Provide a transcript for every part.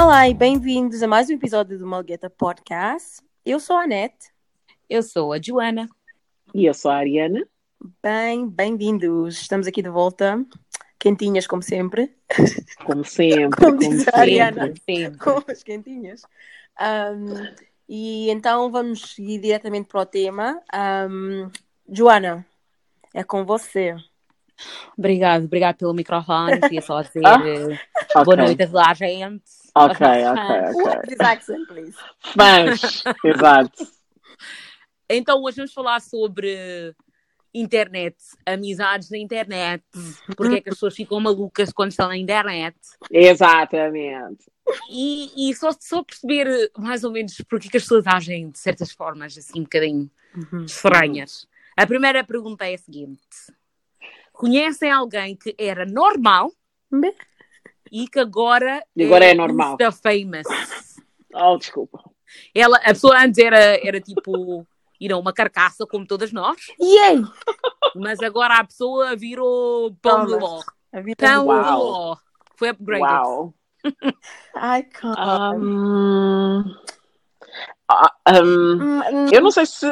Olá e bem-vindos a mais um episódio do Malgueta Podcast. Eu sou a Anete. Eu sou a Joana. E eu sou a Ariana. Bem, bem-vindos. Estamos aqui de volta, quentinhas como sempre. Como sempre. Como diz a Ariana. Sempre. Com as quentinhas. Um, e então vamos ir diretamente para o tema. Um, Joana, é com você. Obrigado, obrigado pelo microfone. Queria só dizer Ah, eh, Ok. boa noite a toda a gente. Ok, ok, ok. What is accent, please? Fãs, exato. Então, hoje vamos falar sobre internet, amizades na internet. Porque é que as pessoas ficam malucas quando estão na internet. Exatamente. E, e só, só perceber mais ou menos porque é que as pessoas agem de certas formas assim um bocadinho estranhas. A primeira pergunta é a seguinte: Conhecem alguém que era normal. E que agora, E agora é normal. Insta famous? Oh, desculpa. Ela, a pessoa antes era, era tipo, you know, uma carcaça como todas nós, Yay! mas agora a pessoa virou pão de ló. A vida Pão do- de ló. Foi upgraded. Uau. Ai, cara. Um, ah, um, Hum, eu não sei se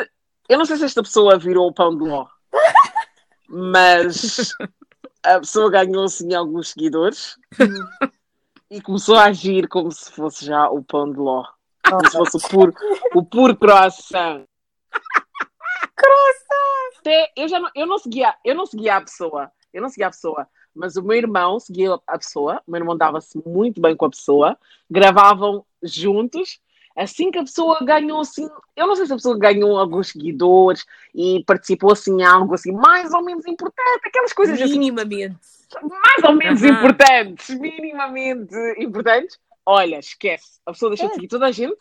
eu não sei se esta pessoa virou o pão de ló, mas a pessoa ganhou assim alguns seguidores. E começou a agir como se fosse já o pão de ló, como se fosse o puro, o puro croissant. Até eu já não, eu não seguia, eu não seguia a pessoa, eu não seguia a pessoa, mas o meu irmão seguia a pessoa, o meu irmão dava-se muito bem com a pessoa, gravavam juntos. Assim que a pessoa ganhou assim, eu não sei se a pessoa ganhou alguns seguidores e participou assim em algo assim mais ou menos importante, aquelas coisas assim Minimamente. mais ou menos Aham. importantes, minimamente importantes. Olha, esquece. A pessoa deixou de É. seguir toda a gente,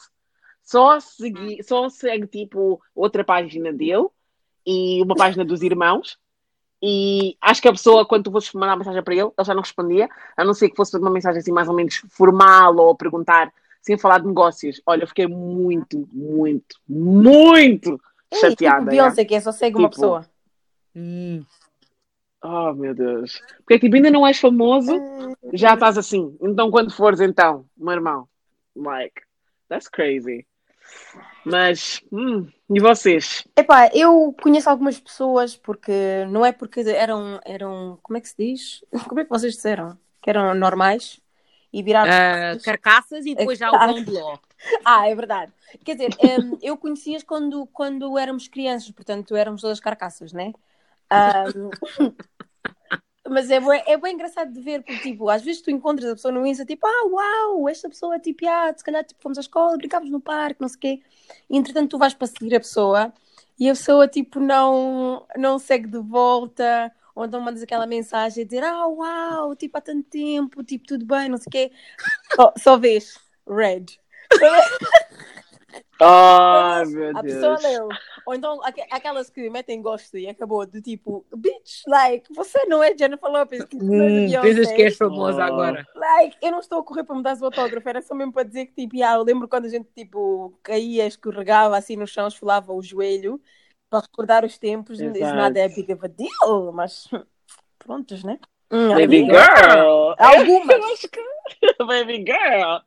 só, segui, só segue tipo outra página dele e uma página dos irmãos. E acho que a pessoa, quando tu fosses mandar mensagem para ele, ele já não respondia, a não ser que fosse uma mensagem assim mais ou menos formal ou perguntar sem falar de negócios. Olha, eu fiquei muito, muito, muito Ei, chateada. Tipo. Beyoncé, que é só segue uma Tipo, pessoa. Hum. Oh, meu Deus. Porque tipo, ainda não és famoso, já estás assim. Então, quando fores, então, meu irmão, like, that's crazy. Mas, hum, e vocês? Epá, eu conheço algumas pessoas porque não é porque eram, eram, como é que se diz? Como é que vocês disseram? Que eram normais e viraram. Ah, carcaças e depois já o pão de ló. Ah, é verdade. Quer dizer, hum, eu conheci-as quando, quando éramos crianças, portanto éramos todas carcaças, né? Hum, mas é bem, é bem engraçado de ver, porque tipo, às vezes tu encontras a pessoa no Insta, tipo, ah, uau, esta pessoa é tipo, ah, se calhar tipo, fomos à escola, brincámos no parque, não sei o quê. E entretanto tu vais para seguir a pessoa e a pessoa tipo não, não segue de volta, ou então mandas aquela mensagem a dizer, ah, uau, tipo, há tanto tempo, tipo, tudo bem, não sei o quê. Só, só vês, red. Oh, meu A pessoa Deus. leu. Ou então aqu- aquelas que metem gosto e acabou do tipo, bitch, like, você não é Jennifer Lopez, que é Hum, pensas que és famosa Oh. agora. Like, eu não estou a correr para me dar o autógrafo, era só mesmo para dizer que, tipo, ah, eu lembro quando a gente, tipo, caía, escorregava assim no chão, esfolava o joelho, para recordar os tempos, Exato. not that big of a deal, mas prontos, né? Hum, Baby amiga. girl. Algumas. Baby girl.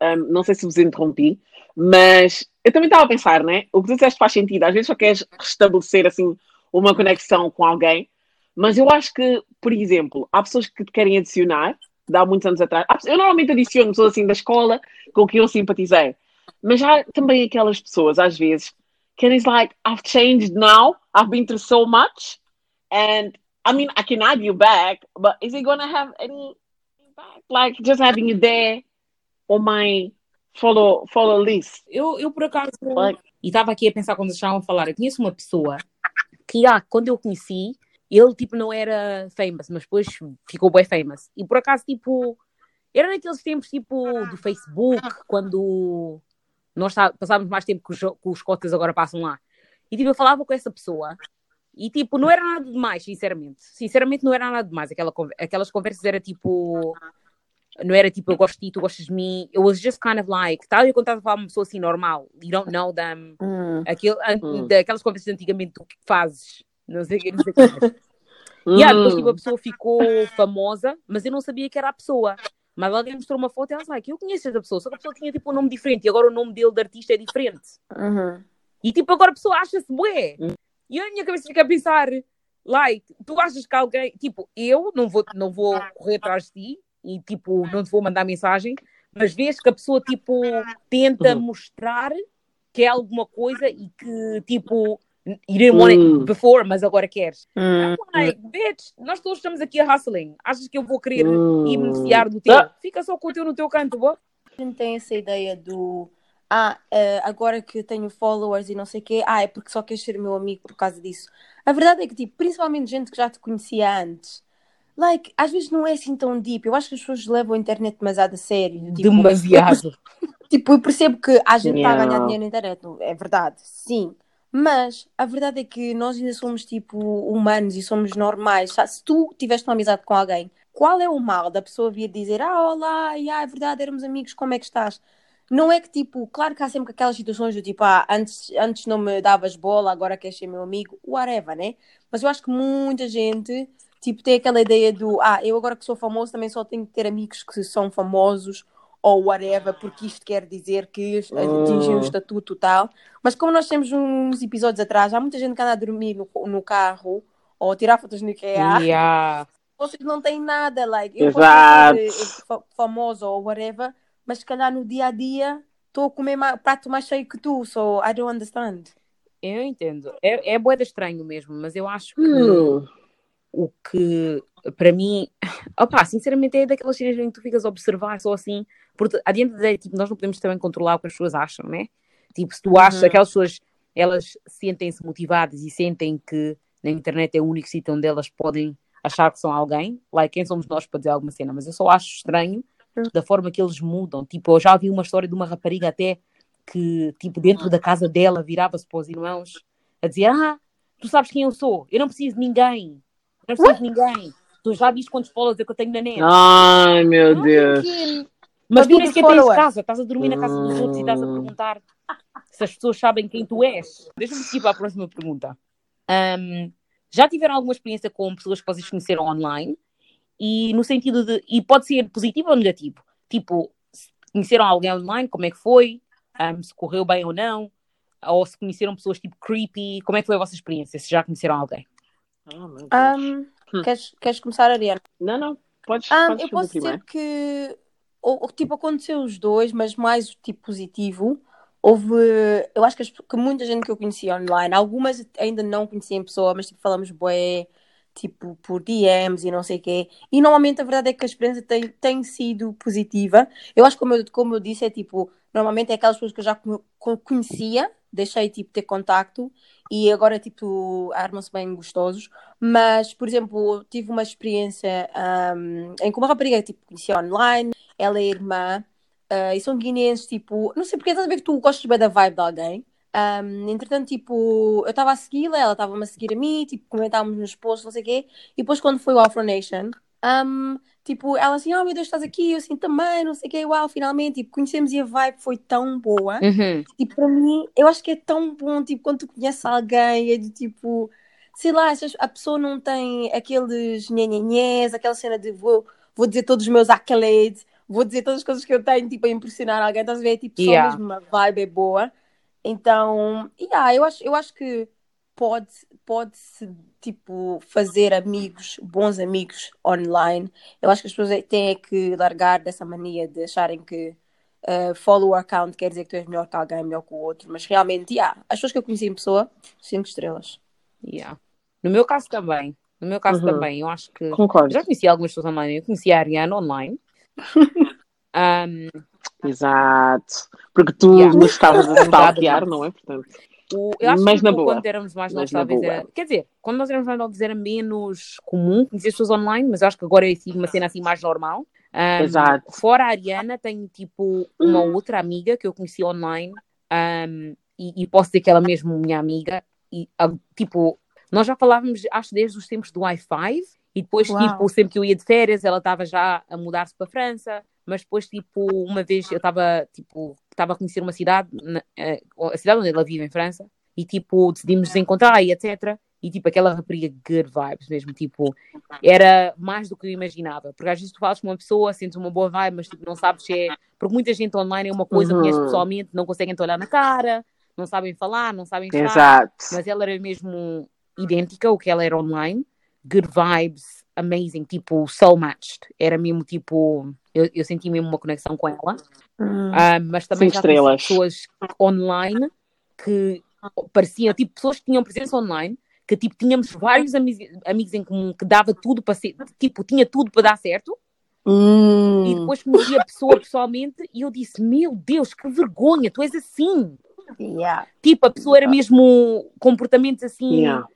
Um, não sei se vos interrompi, mas eu também estava a pensar, né? O que tu disseste faz sentido. Às vezes só queres restabelecer assim uma conexão com alguém, mas eu acho que, por exemplo, há pessoas que te querem adicionar, de há muitos anos atrás. Eu normalmente adiciono pessoas assim da escola com quem eu simpatizei, mas há também aquelas pessoas, às vezes, is like, I've changed now, I've been through so much, and I mean, I can add you back, but is it gonna have any impact? Like just having you there on my follow follow list? Eu, eu por acaso. Like, E estava aqui a pensar quando estavam a falar. Eu conheço uma pessoa que, ah, quando eu conheci, ele tipo não era famous, mas depois ficou bem famous. E por acaso, tipo, era naqueles tempos tipo do Facebook, quando nós tá- passávamos mais tempo que os, que os cotas agora passam lá. E tipo, eu falava com essa pessoa e tipo, não era nada demais, sinceramente. Sinceramente, não era nada demais. Aquela, aquelas conversas era tipo. Não era tipo, eu gosto de ti, tu gostas de mim. It was just kind of like, tal e quando estás a falar uma pessoa assim normal, you don't know them. Hum. Aquele, an- Hum. Daquelas conversas de antigamente, tu que fazes? Não sei o que, não sei o que mais. E depois tipo, a pessoa ficou famosa, mas eu não sabia que era a pessoa. Mas alguém mostrou uma foto e ela like, eu conheço essa pessoa, só que a pessoa tinha tipo um nome diferente e agora o nome dele de artista é diferente. Uhum. E tipo, agora a pessoa acha-se bué. E eu na minha cabeça fica a pensar, like, tu achas que alguém, tipo, eu não vou, não vou correr atrás de ti e tipo, não te vou mandar mensagem, mas vês que a pessoa tipo tenta Uhum. mostrar que é alguma coisa e que tipo, you didn't want Hum. it before, mas agora queres. Hum. I'm like, bitch, nós todos estamos aqui a hustling. Achas que eu vou querer Hum. ir beneficiar do teu? Ah. Fica só com o teu no teu canto, boa. A gente tem essa ideia do ah, eh, agora que tenho followers e não sei o quê, ah, é porque só queres ser meu amigo por causa disso. A verdade é que, tipo, principalmente gente que já te conhecia antes, like, às vezes não é assim tão deep. Eu acho que as pessoas levam a internet demasiado a sério. Tipo, Demasiado. Tipo, eu percebo que a gente está a ganhar Yeah. dinheiro na internet, é verdade, sim. Mas a verdade é que nós ainda somos tipo humanos e somos normais. Se tu tiveste uma amizade com alguém, qual é o mal da pessoa vir dizer ah, olá, e, ah, é verdade, éramos amigos, como é que estás? Não é que tipo, claro que há sempre aquelas situações do tipo, ah, antes, antes não me davas bola, agora queres ser meu amigo, whatever, né? Mas eu acho que muita gente tipo, tem aquela ideia do ah, eu agora que sou famoso também só tenho que ter amigos que são famosos ou whatever, porque isto quer dizer que atingem um Hum. estatuto tal. Mas como nós temos uns episódios atrás, há muita gente que anda a dormir no, no carro ou a tirar fotos no IKEA. Yeah. Vocês não têm nada, like, eu Exato. posso ser eh, fa- famosa ou whatever, mas se calhar no dia a dia estou a comer ma- prato mais cheio que tu, so I don't understand. Eu entendo. É, é boeda estranho mesmo, mas eu acho que Hum. O que para mim, opá, sinceramente é daquelas cenas em que tu ficas a observar só assim, porque adiante da tipo, nós não podemos também controlar o que as pessoas acham, né? Tipo, se tu achas Uhum. aquelas pessoas, elas sentem-se motivadas e sentem que na internet é o único sítio onde elas podem achar que são alguém, like, quem somos nós para dizer alguma cena, mas eu só acho estranho da forma que eles mudam. Tipo, eu já vi uma história de uma rapariga até que, tipo, dentro da casa dela virava-se para os irmãos a dizer: Ah, tu sabes quem eu sou, eu não preciso de ninguém, não preciso de ninguém. Tu já viste quantos followers é que eu tenho na net? Ai, meu Não, Deus. Mas tu nem sequer tens casa, estás a dormir na casa dos outros e estás a Hum. perguntar se as pessoas sabem quem tu és. Deixa-me seguir para a próxima pergunta. Ahm, já tiveram alguma experiência com pessoas que vocês conheceram online? E no sentido de. E pode ser positivo ou negativo? Tipo, se conheceram alguém online, como é que foi? Ahm, se correu bem ou não? Ou se conheceram pessoas tipo creepy? Como é que foi a vossa experiência? Se já conheceram alguém? Meu Deus. Um, Hum. queres, queres começar, Ariana? Não, não. Podes, Um, podes eu posso primeiro. dizer que ou, tipo, aconteceu os dois, mas mais tipo positivo. Houve, eu acho que, as- que muita gente que eu conhecia online, algumas ainda não conhecia em pessoa, mas tipo, falamos bué, tipo, por DMs e não sei o quê. E normalmente a verdade é que a experiência tem, tem sido positiva. Eu acho que, como eu, como eu disse, é tipo, normalmente é aquelas pessoas que eu já co- co- conhecia, deixei tipo ter contacto e agora tipo armam-se bem gostosos. Mas, por exemplo, tive uma experiência um, em que uma rapariga tipo, conhecia online, ela é irmã, uh, e são guineenses, tipo, não sei porque estás a ver que tu gostas bem da vibe de alguém. Um, entretanto, tipo, eu estava a segui-la, ela estava-me a seguir a mim, tipo, comentávamos nos posts, não sei o quê, e depois quando foi o Afro Nation, um, tipo, ela assim, oh meu Deus, estás aqui, eu assim também, não sei o quê, uau, finalmente, tipo, conhecemos e a vibe foi tão boa. Uhum. Tipo, para mim, eu acho que é tão bom, tipo, quando tu conheces alguém, é de tipo, sei lá, se a pessoa não tem aqueles nhenhenhés, aquela cena de vou, vou dizer todos os meus accolades, vou dizer todas as coisas que eu tenho, tipo, a impressionar alguém, estás a ver? Tipo, só Yeah. mesmo a vibe é boa. Então, yeah, eu acho, eu acho que pode, pode-se, tipo, fazer amigos, bons amigos online. Eu acho que as pessoas têm é que largar dessa mania de acharem que uh, follow o account quer dizer que tu és melhor que alguém, melhor que o outro. Mas realmente, yeah, as pessoas que eu conheci em pessoa, cinco estrelas. Yeah. No meu caso também. No meu caso Uhum. também, eu acho que. Concordo. Já conheci algumas pessoas online. Eu conheci a Ariana online. Um, Exato. Porque tu Yeah. nos estavas a stalkear, não é? Portanto, o, eu acho Mas que na boa. quando éramos mais novos, talvez boa. era. Quer dizer, quando nós éramos mais novos era menos comum conhecer as pessoas online, mas eu acho que agora é assim, uma cena assim mais normal. Um, Exato. Fora a Ariana, tenho tipo uma Hum. outra amiga que eu conheci online um, e, e posso dizer que ela mesmo minha amiga. E ah, tipo, nós já falávamos, acho, desde os tempos do Wi-Fi. E depois, Uau. tipo, sempre que eu ia de férias, ela estava já a mudar-se para a França. Mas depois, tipo, uma vez eu estava, tipo, estava a conhecer uma cidade, eh, a cidade onde ela vive, em França. E, tipo, decidimos nos encontrar e etc. E tipo, aquela rapariga good vibes mesmo, tipo, era mais do que eu imaginava. Porque às vezes tu falas com uma pessoa, sentes uma boa vibe, mas tipo, não sabes se é. Porque muita gente online é uma coisa, Uhum. conhece pessoalmente, não conseguem te olhar na cara, não sabem falar, não sabem estar. Exato. Mas ela era mesmo idêntica ao que ela era online. Good vibes, amazing, tipo, soul matched. Era mesmo tipo. Eu, eu senti mesmo uma conexão com ela. Hum. Ah, mas também Cinco já estrelas. pessoas online que pareciam, tipo, pessoas que tinham presença online, que tipo, tínhamos vários ami- amigos em comum que dava tudo para ser, tipo, tinha tudo para dar certo, e Hum. depois conheci a pessoa pessoalmente e eu disse, meu Deus, que vergonha, tu és assim. Yeah. Tipo, a pessoa era mesmo comportamentos assim, Yeah.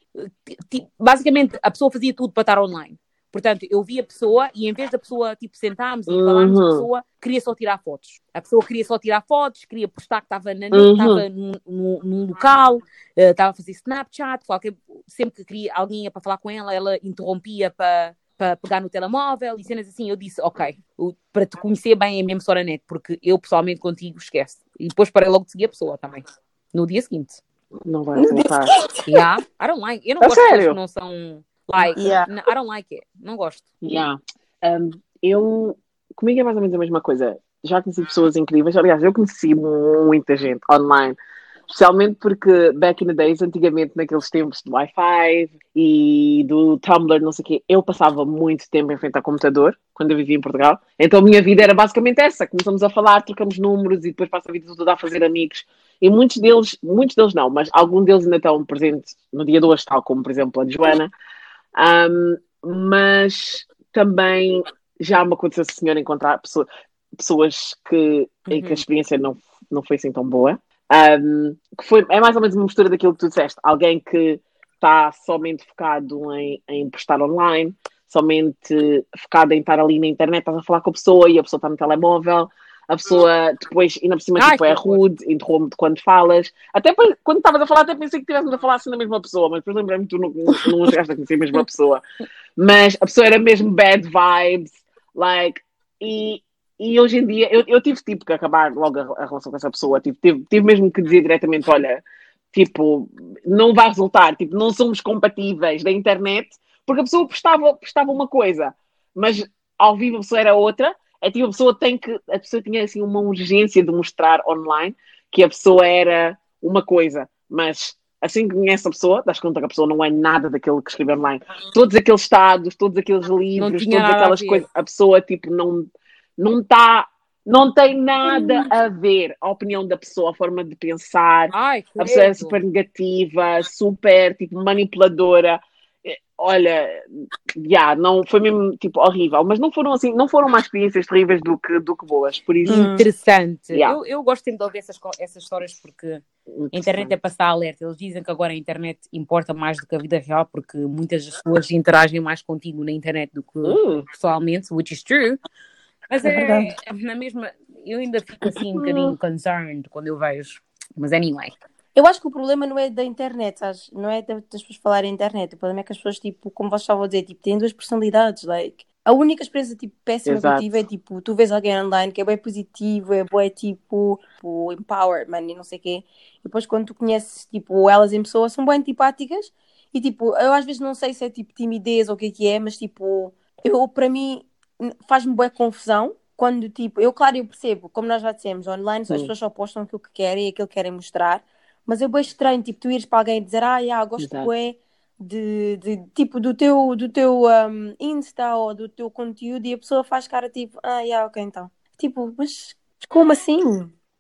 basicamente a pessoa fazia tudo para estar online. Portanto, eu vi a pessoa e em vez da pessoa, tipo, sentarmos e falarmos, a Uhum. pessoa queria só tirar fotos. A pessoa queria só tirar fotos, queria postar que estava na net, Uhum. estava num, num- num local, eh, estava a fazer Snapchat, qualquer, sempre que queria alguém ia para falar com ela, ela interrompia para para pegar no telemóvel e cenas assim. Eu disse, ok, para te conhecer bem é mesmo só na net, porque eu pessoalmente contigo esquece. E depois parei logo de seguir a pessoa também. No dia seguinte. Não vai voltar. Yeah, I don't like. Eu não A gosto de pessoas sério? que não são like. Yeah. I don't like it. Não gosto. Yeah. Um, eu, comigo é mais ou menos a mesma coisa. Já conheci pessoas incríveis. Aliás, eu conheci muita gente online. Especialmente porque back in the days, antigamente, naqueles tempos do Wi-Fi e do Tumblr, não sei o quê, eu passava muito tempo em frente ao computador quando eu vivia em Portugal. Então a minha vida era basicamente essa. Começamos a falar, trocamos números e depois passo a vida toda a fazer amigos. E muitos deles, muitos deles não, mas alguns deles ainda estão presentes no dia de hoje, tal como, por exemplo, a Joana. Um, mas também já me aconteceu, senhor, encontrar pessoa- pessoas que, em que Uhum. a experiência não, não foi assim tão boa. Um, que foi, é mais ou menos uma mistura daquilo que tu disseste. Alguém que está somente focado em, em postar online, somente focado em estar ali na internet, estás a falar com a pessoa e a pessoa está no telemóvel. A pessoa depois, ainda por cima, Ai, tipo, é rude, interrompe quando falas. Até quando estavas a falar, até pensei que estivéssemos a falar assim da mesma pessoa, mas depois lembrei-me que tu não, não, não chegaste a conhecer a mesma pessoa. Mas a pessoa era mesmo bad vibes, like, e, e hoje em dia eu, eu tive tipo que acabar logo a, a relação com essa pessoa, tipo, tive, tive mesmo que dizer diretamente: olha, tipo, não vai resultar, tipo, não somos compatíveis da internet, porque a pessoa postava, postava uma coisa, mas ao vivo a pessoa era outra. É tipo, a pessoa tem que, a pessoa tinha assim uma urgência de mostrar online que a pessoa era uma coisa, mas assim que conhece a pessoa, das conta que a pessoa não é nada daquilo que escreve online. Todos aqueles estados, todos aqueles livros, todas a aquelas coisas, a pessoa tipo não não está não tem nada a ver. A opinião da pessoa, a forma de pensar, Ai, a pessoa é super negativa, super tipo manipuladora. Olha, já, não foi mesmo tipo horrível, mas não foram assim, não foram mais experiências terríveis do que, do que boas, por isso. Hum. Interessante. Yeah. Eu, eu gosto sempre de ouvir essas, essas histórias porque a internet é para estar alerta. Eles dizem que agora a internet importa mais do que a vida real porque muitas pessoas interagem mais contigo na internet do que Hum, pessoalmente, which is true. Mas É é, verdade. é na mesma. Eu ainda fico assim um bocadinho concerned quando eu vejo. Mas anyway. Eu acho que o problema não é da internet, sabes? Não é da- das pessoas falarem internet. O problema é que as pessoas, tipo, como vocês estavam a dizer, tipo, têm duas personalidades. Like, a única experiência, tipo, péssima que eu Exato. tive é, tipo, tu vês alguém online que é bem positivo, é bem, tipo, tipo empowered, man, e não sei o quê. E depois, quando tu conheces, tipo, elas em pessoa, são bem antipáticas. E, tipo, eu às vezes não sei se é, tipo, timidez ou o que é que é, mas, tipo, eu, para mim, faz-me boa confusão. Quando, tipo, eu, claro, eu percebo, como nós já dissemos, online as Sim. pessoas só postam aquilo que querem e aquilo que querem mostrar. Mas é bem estranho, tipo, tu ires para alguém e dizer, ah, yeah, gosto bué de, de, tipo, do teu, do teu um, Insta ou do teu conteúdo e a pessoa faz cara, tipo, ah, yeah, ok, então. Tipo, mas como assim?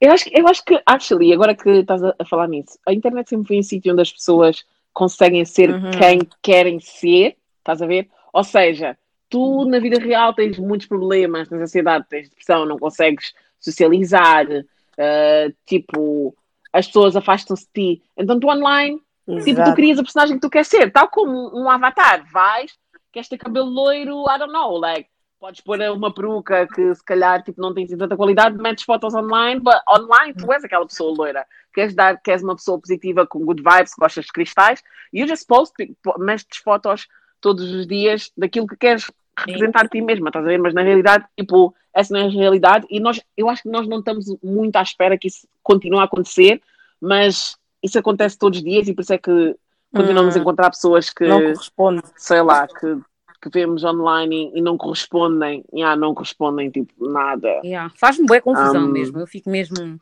Eu acho, que- eu acho que, actually, agora que estás a, a falar nisso, a internet sempre foi um sítio onde as pessoas conseguem ser Uhum. quem querem ser, estás a ver? Ou seja, tu na vida real tens muitos problemas, tens ansiedade, tens depressão, não consegues socializar, uh, tipo, as pessoas afastam-se de ti. Então tu online, tipo, tu crias a personagem que tu queres ser, tal como um avatar, vais, queres ter cabelo loiro, I don't know, like, podes pôr uma peruca que se calhar tipo, não tem assim tanta qualidade, metes fotos online, but online tu és aquela pessoa loira. Queres dar, queres uma pessoa positiva com good vibes, gostas de cristais, you just post, tipo, metes fotos todos os dias daquilo que queres representar ti mesma, estás a ver? Mas na realidade, tipo, essa não é a realidade e nós, eu acho que nós não estamos muito à espera que isso continue a acontecer, mas isso acontece todos os dias e por isso é que continuamos a Hum. encontrar pessoas que, Não corresponde. sei lá, que, que vemos online e, e não correspondem, ah, não correspondem, tipo, nada. Yeah. Faz-me boa confusão Um, mesmo. Eu fico mesmo.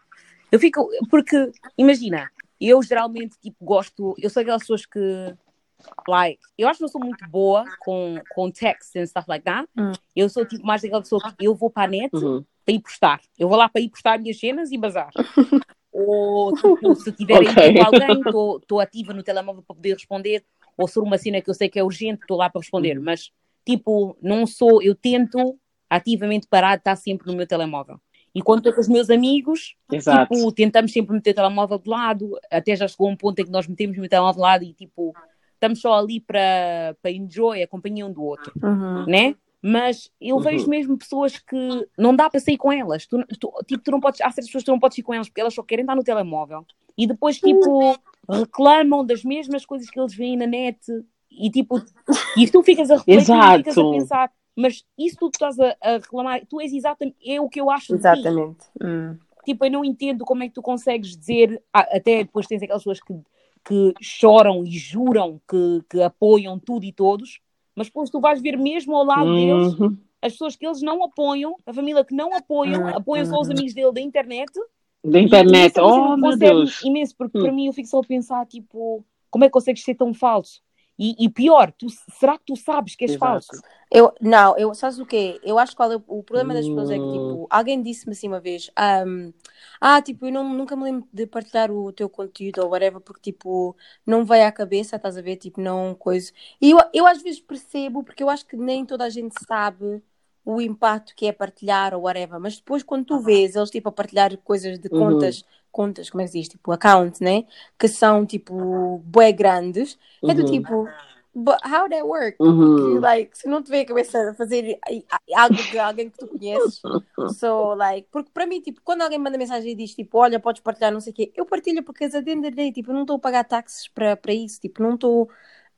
Eu fico. Porque, imagina, eu geralmente tipo, gosto. Eu sou aquelas pessoas que. Like, eu acho que não sou muito boa com, com text and stuff like that. Hum. Eu sou tipo mais daquela pessoa que eu vou para a net Uhum. para ir postar. Eu vou lá para ir postar minhas cenas e bazar. Ou tipo, se tiverem Ok. tipo, alguém, estou ativa no telemóvel para poder responder. Ou se for uma cena que eu sei que é urgente, estou lá para responder. Uhum. Mas, tipo, não sou. Eu tento ativamente parar de estar sempre no meu telemóvel. E quando estou com os meus amigos, Exato. tipo, tentamos sempre meter o telemóvel de lado. Até já chegou um ponto em que nós metemos o meu telemóvel de lado e, tipo, estamos só ali para para enjoy a companhia um do outro Uhum. né? Mas eu Uhum. vejo mesmo pessoas que não dá para sair com elas. Tu, tu- tipo, tu não podes, há certas pessoas que tu não podes ir com elas porque elas só querem estar no telemóvel e depois, tipo, reclamam das mesmas coisas que eles veem na net e, tipo, e tu ficas a refletir e ficas a Exato. pensar, mas isso tudo que estás a, a reclamar, tu és exatamente, é o que eu acho de ti. Exatamente. Hum. Tipo, eu não entendo como é que tu consegues dizer, ah, até depois tens aquelas pessoas que, que choram e juram que, que apoiam tudo e todos, mas depois tu vais ver mesmo ao lado deles Uhum. as pessoas que eles não apoiam, a família que não apoiam, Uhum. apoiam só os amigos dele da internet. Da internet. Oh, meu Deus. imenso, porque Hum. para mim eu fico só a pensar, tipo, como é que consegues ser tão falso? E, e pior, tu, será que tu sabes que és Exato. falso? Eu, não, eu, sabes o quê? Eu acho que é o, problema das pessoas é que, Hum. tipo, alguém disse-me assim uma vez, ahm, ah, tipo, eu não, nunca me lembro de partilhar o teu conteúdo ou whatever, porque, tipo, não veio à cabeça, estás a ver, tipo, não, coisa. E eu, eu às vezes percebo, porque eu acho que nem toda a gente sabe o impacto que é partilhar ou whatever, mas depois quando tu vês eles, tipo, a partilhar coisas de Uhum. Contas, como é que se diz, tipo, account, né, que são, tipo, bué grandes, é do Uhum. tipo, but how that work? Uhum. que, like, se não te vê a cabeça a fazer algo de alguém que tu conheces, so, like, porque para mim, tipo, quando alguém manda mensagem e diz, tipo, olha, podes partilhar, não sei o quê, eu partilho porque, the day, tipo, eu não estou a pagar taxas para para isso, tipo, não estou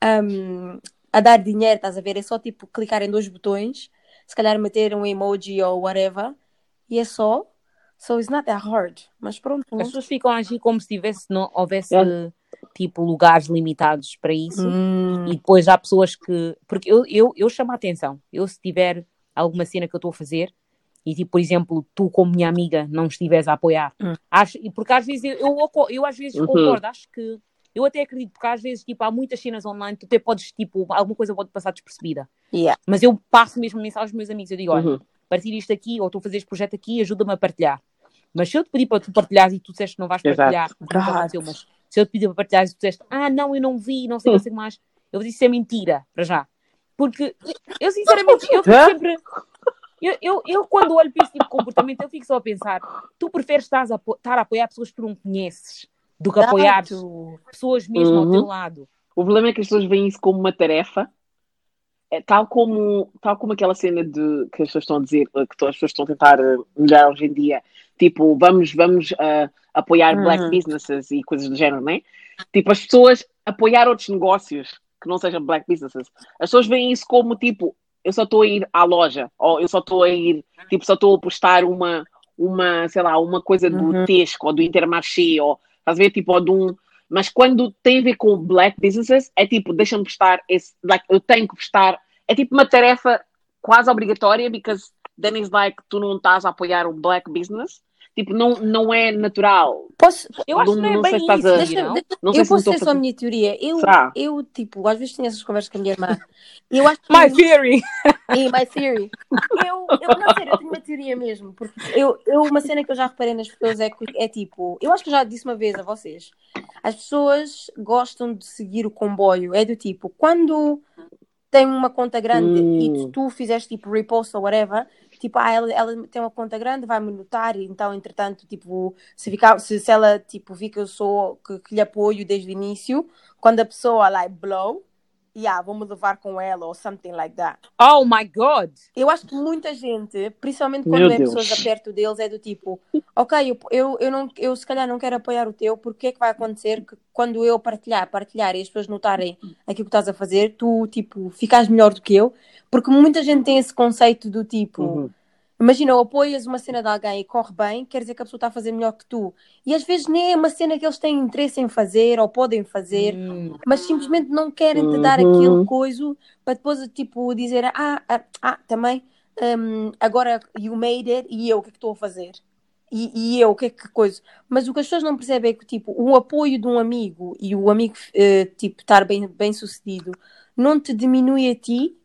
um, a dar dinheiro, estás a ver? É só, tipo, clicar em dois botões, se calhar meter um emoji ou whatever, e é só. So, it's not that hard. Mas pronto. As pessoas ficam a agir como se tivesse, não houvesse, É. tipo, lugares limitados para isso. Hum, E depois há pessoas que. Porque eu, eu, eu chamo a atenção. Eu, se tiver alguma cena que eu estou a fazer, e tipo, por exemplo, tu, como minha amiga, não estiveres a apoiar, Hum. acho, e porque às vezes eu, eu, eu, eu às vezes Uhum. concordo, acho que. Eu até acredito, porque às vezes, tipo, há muitas cenas online, tu até podes, tipo, alguma coisa pode passar despercebida. yeah. Mas eu passo mesmo mensagem aos meus amigos, eu digo, olha, Uhum. Partilha isto aqui, ou estou a fazer este projeto aqui, ajuda-me a partilhar. Mas se eu te pedir para tu partilhares e tu disseste que não vais Exato. partilhar, aconteceu, mas se eu te pedir para partilhares e tu disseste, ah, não, eu não vi, não sei o que, não sei o que mais, eu vou dizer isso é mentira, para já. Porque eu, sinceramente, eu fico sempre. Eu, eu, eu, quando olho para esse tipo de comportamento, eu fico só a pensar: tu preferes estar a, estar a apoiar pessoas que tu não conheces do que apoiar pessoas mesmo ao Uhum. teu lado. O problema é que as pessoas veem isso como uma tarefa, é, tal, como, tal como aquela cena de que as pessoas estão a dizer, que as pessoas estão a tentar eh, melhorar hoje em dia, tipo, vamos, vamos ah, apoiar Uhum. black businesses e coisas do género, né? Tipo, as pessoas apoiar outros negócios que não sejam black businesses. As pessoas veem isso como tipo, eu só estou a ir à loja, ou eu só estou a ir, tipo, só estou a postar uma, uma, sei lá, uma coisa do Uhum. Tesco ou do Intermarché, ou estás a ver, tipo, ou de um. Mas quando tem a ver com black businesses, é tipo, deixa-me prestar esse, like, eu tenho que prestar, é tipo uma tarefa quase obrigatória, because then it's like, tu não estás a apoiar um black business, tipo, não, não é natural. Posso, Eu acho que Não- não é não bem isso, a- Deixa, não? deixa- Não sei eu posso ter só a minha teoria. Eu, Será? eu, tipo, às vezes tenho essas conversas com a minha irmã. Eu acho que. My theory! Em my theory. Eu, eu, não, sério, eu tenho uma teoria mesmo. Porque eu, eu, uma cena que eu já reparei nas pessoas é, que, é tipo. Eu acho que eu já disse uma vez a vocês. As pessoas gostam de seguir o comboio. É do tipo, quando tem uma conta grande Hum. e tu, tu fizeste tipo repost ou whatever, tipo, ah, ela, ela tem uma conta grande, vai-me notar, então, entretanto, tipo, se, ficar, se, se ela tipo, vi que eu sou, que, que lhe apoio desde o início, quando a pessoa like blow, yeah, vou-me levar com ela ou something like that. Oh my god! Eu acho que muita gente, principalmente quando Meu é Deus. pessoas perto deles, é do tipo, ok, eu, eu, eu, não, eu se calhar não quero apoiar o teu, porque é que vai acontecer que quando eu partilhar, partilhar e as pessoas notarem aquilo que estás a fazer, tu, tipo, ficas melhor do que eu? Porque muita gente tem esse conceito do tipo, Uhum. Imagina, ou apoias uma cena de alguém e corre bem, quer dizer que a pessoa está a fazer melhor que tu. E às vezes nem é uma cena que eles têm interesse em fazer ou podem fazer, Hum, mas simplesmente não querem te dar Uhum. aquele coiso para depois, tipo, dizer: Ah, ah, ah também, hum, agora you made it e eu o que é que estou a fazer? E, e eu o que é que coisa? Mas o que as pessoas não percebem é que, tipo, o apoio de um amigo e o amigo, eh, tipo, estar bem, bem sucedido não te diminui a ti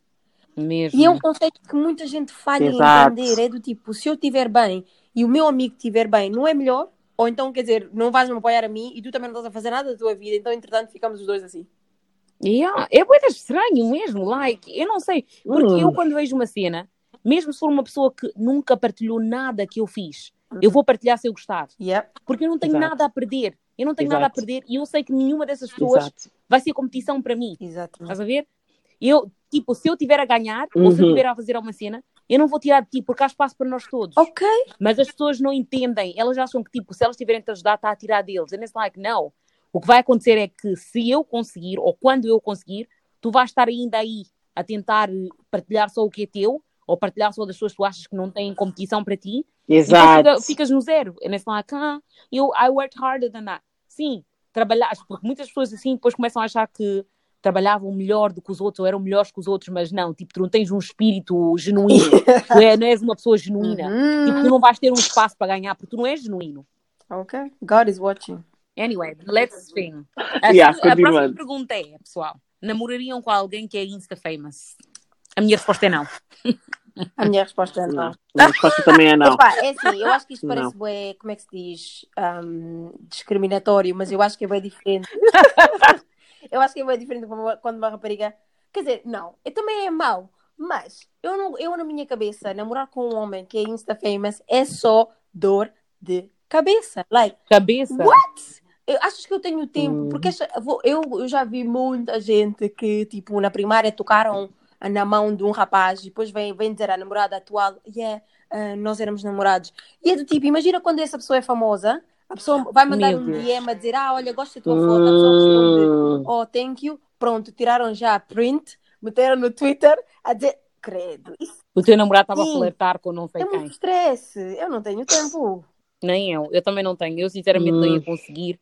mesmo. e é um conceito que muita gente falha Exato. em entender. É do tipo, se eu estiver bem e o meu amigo estiver bem, não é melhor? Ou então, quer dizer, não vais me apoiar a mim e tu também não estás a fazer nada da tua vida, então, entretanto, ficamos os dois assim. Yeah, é muito estranho mesmo, like, eu não sei, porque Hum. eu quando vejo uma cena, mesmo se for uma pessoa que nunca partilhou nada que eu fiz, eu vou partilhar se eu gostar, Yep. porque eu não tenho Exato. nada a perder, eu não tenho nada a Exato. perder e eu sei que nenhuma dessas pessoas Exato. vai ser competição para mim, Exatamente. estás a ver? Eu, tipo, se eu tiver a ganhar ou se eu Uhum. tiver a fazer uma cena, eu não vou tirar de ti, porque há espaço para nós todos. Ok. Mas as pessoas não entendem, elas acham que, tipo, se elas tiverem que te ajudar, está a tirar deles. And it's like, não. O que vai acontecer é que se eu conseguir, ou quando eu conseguir, tu vais estar ainda aí a tentar eh, partilhar só o que é teu, ou partilhar só das pessoas que tu achas que não têm competição para ti, e Exato. fica- ficas no zero. And it's like, ah, eu, I worked harder than that. Sim, trabalhaste, porque muitas pessoas assim depois começam a achar que trabalhavam melhor do que os outros, ou eram melhores que os outros, mas não, tipo, tu não tens um espírito genuíno, tu é, não és uma pessoa genuína. Tipo, tu Uhum. não vais ter um espaço para ganhar porque tu não és genuíno. Ok. God is watching. Anyway, let's thing. A, Yeah, a próxima pergunta é, pessoal, namorariam com alguém que é Insta famous? A minha resposta é não. A minha resposta é não. Não. A resposta também é não. Epá, é assim, eu acho que isto parece bué, como é que se diz, Ahm, discriminatório, mas eu acho que é bem diferente. eu acho que é bem diferente quando uma- rapariga. Quer dizer, não, eu também é mau, mas eu, não, eu na minha cabeça, namorar com um homem que é Insta famous é só dor de cabeça. Like, Cabeça. What? Eu, achas que eu tenho tempo? Hum. Porque esta- vou- eu, eu já vi muita gente que, tipo, na primária tocaram na mão de um rapaz e depois vem, vem dizer à namorada atual, yeah, ah, nós éramos namorados. E é do tipo, imagina quando essa pessoa é famosa, a pessoa vai mandar um. DM a dizer, ah, olha, gosto da tua foto, a pessoa responde, Hum. oh, thank you. Pronto, tiraram já a print, meteram no Twitter a dizer, credo, isso O teu namorado estava a flertar com não sei é muito quem. stress, eu não tenho tempo. Nem eu. Eu também não tenho. Eu sinceramente não ia Hum. conseguir.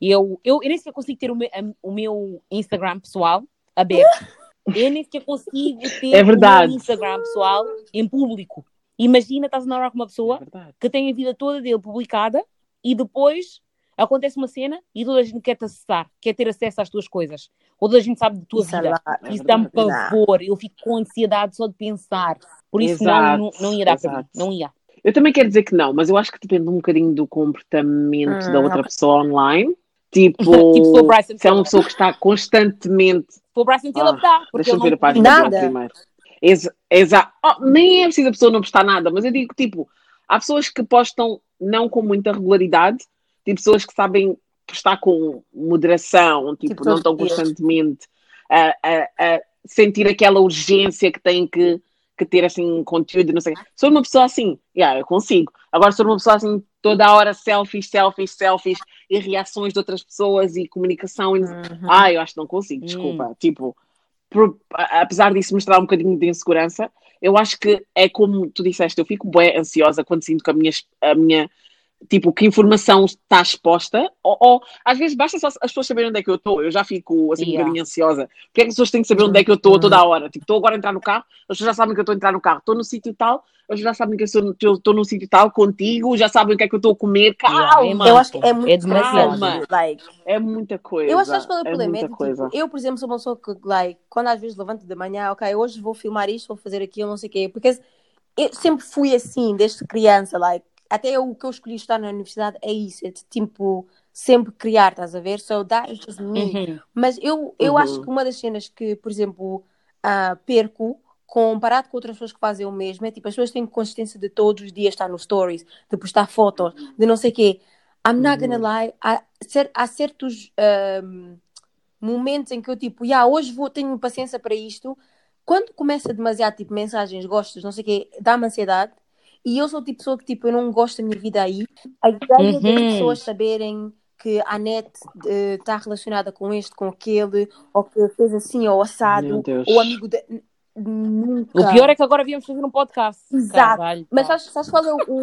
Eu, eu, eu nem sequer consigo ter o meu, o meu Instagram pessoal aberto. Eu nem sequer consigo ter É o verdade. meu Instagram pessoal em público. Imagina, estás a namorar com uma É pessoa verdade. que tem a vida toda dele publicada e depois acontece uma cena e toda a gente quer te acessar, quer ter acesso às tuas coisas. Ou toda a gente sabe da tua Isso é vida. É Isso dá-me pavor. Eu fico com ansiedade só de pensar. Por isso, não, Exato, não, não ia dar para mim. Não ia. Eu também quero dizer que não, mas eu acho que depende um bocadinho do comportamento Hum, da outra pessoa online. Tipo, Tipo, sou Bryson se é uma pessoa que está constantemente. O Bryson Tiller, Ah, dá. Porque Deixa eu ver a página Nada. primeiro. Exa- Exato. Oh, nem é preciso a pessoa não postar nada, mas eu digo, tipo, há pessoas que postam não com muita regularidade, tipo, pessoas que sabem postar com moderação, tipo, Tipo, não estão constantemente a, a- a sentir aquela urgência que têm que, que ter assim conteúdo, não sei. Se for uma pessoa assim, yeah, eu consigo. Agora, for uma pessoa assim, toda a hora selfies, selfies, selfies e reações de outras pessoas e comunicação, e... Uhum. ah, eu acho que não consigo, desculpa. Tipo, por- apesar disso mostrar um bocadinho de insegurança, eu acho que é como tu disseste, eu fico bem ansiosa quando sinto que a minha, a minha tipo, que informação está exposta, ou, ou, às vezes basta só as pessoas saberem onde é que eu estou, eu já fico assim um Yeah. bocadinho ansiosa. Porque é que as pessoas têm que saber onde é que eu estou toda a hora? Tipo, estou agora a entrar no carro, as pessoas já sabem que eu estou a entrar no carro, estou no sítio tal, as pessoas já sabem que eu estou num sítio tal contigo, já sabem o que é que eu estou a comer, Yeah, calma! é Eu acho que é muito É demasiado. Like, É muita coisa. eu acho que qual é o é problema? É de, coisa. tipo, eu, por exemplo, sou uma pessoa que, like, quando às vezes levanto de manhã, ok, hoje vou filmar isto, vou fazer aquilo, não sei o quê, porque eu sempre fui assim, desde criança, like, até o que eu escolhi estar na universidade é isso, é de, tipo, sempre criar, estás a ver? So that is just me. Uhum. Mas eu, eu Uhum. acho que uma das cenas que, por exemplo, ah, perco comparado com outras pessoas que fazem o mesmo é tipo, as pessoas têm consistência de todos os dias estar nos stories, de postar fotos, de não sei o quê. I'm not gonna lie, há, há certos ahm, momentos em que eu tipo, yeah, hoje vou, tenho paciência para isto. Quando começa demasiado, tipo, mensagens, gostos, não sei o quê, dá-me ansiedade. E eu sou tipo pessoa que tipo, eu não gosto da minha vida aí. A ideia das Uhum. pessoas saberem que a net está relacionada com este, com aquele, ou que fez assim, ou assado, ou amigo de... Nunca. O pior é que agora viemos fazer um podcast. Exato. Caralho, Mas sabes, sabes qual é o, o,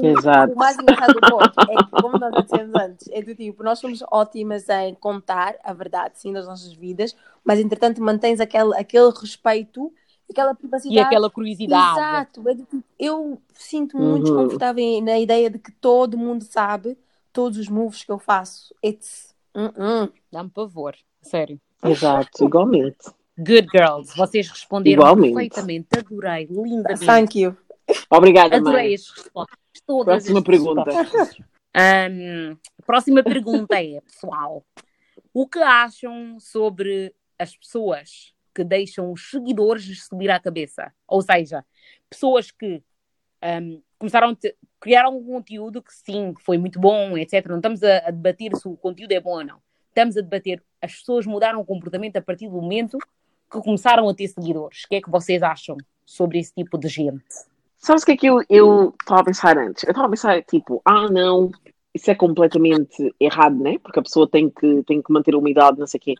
o mais engraçado do ponto? É que, como nós já dissemos antes, é do tipo, nós somos ótimas em contar a verdade, sim, das nossas vidas, mas entretanto mantens aquele, aquele respeito, aquela privacidade. E aquela curiosidade. Exato. É eu sinto-me muito Uhum. desconfortável em- na ideia de que todo mundo sabe todos os moves que eu faço. It's. Uh-uh. Dá-me pavor. Sério. Exato, igualmente. Good girls. Vocês responderam Igualmente. perfeitamente. Adorei. Lindamente. Thank you. Obrigada, Adorei mãe. as respostas. Todas Próxima as pergunta. respostas. A próxima pergunta é, pessoal, o que acham sobre as pessoas que deixam os seguidores subir à cabeça? Ou seja, pessoas que ahm, começaram a te- criaram um conteúdo que sim, foi muito bom, etc. Não estamos a, a debater se o conteúdo é bom ou não. Estamos a debater as pessoas mudaram o comportamento a partir do momento que começaram a ter seguidores. O que é que vocês acham sobre esse tipo de gente? Sabes o que é que eu estava a pensar antes? Eu estava a pensar, tipo, ah, não, isso é completamente errado, né? Porque a pessoa tem que, tem que manter a umidade, não sei o quê.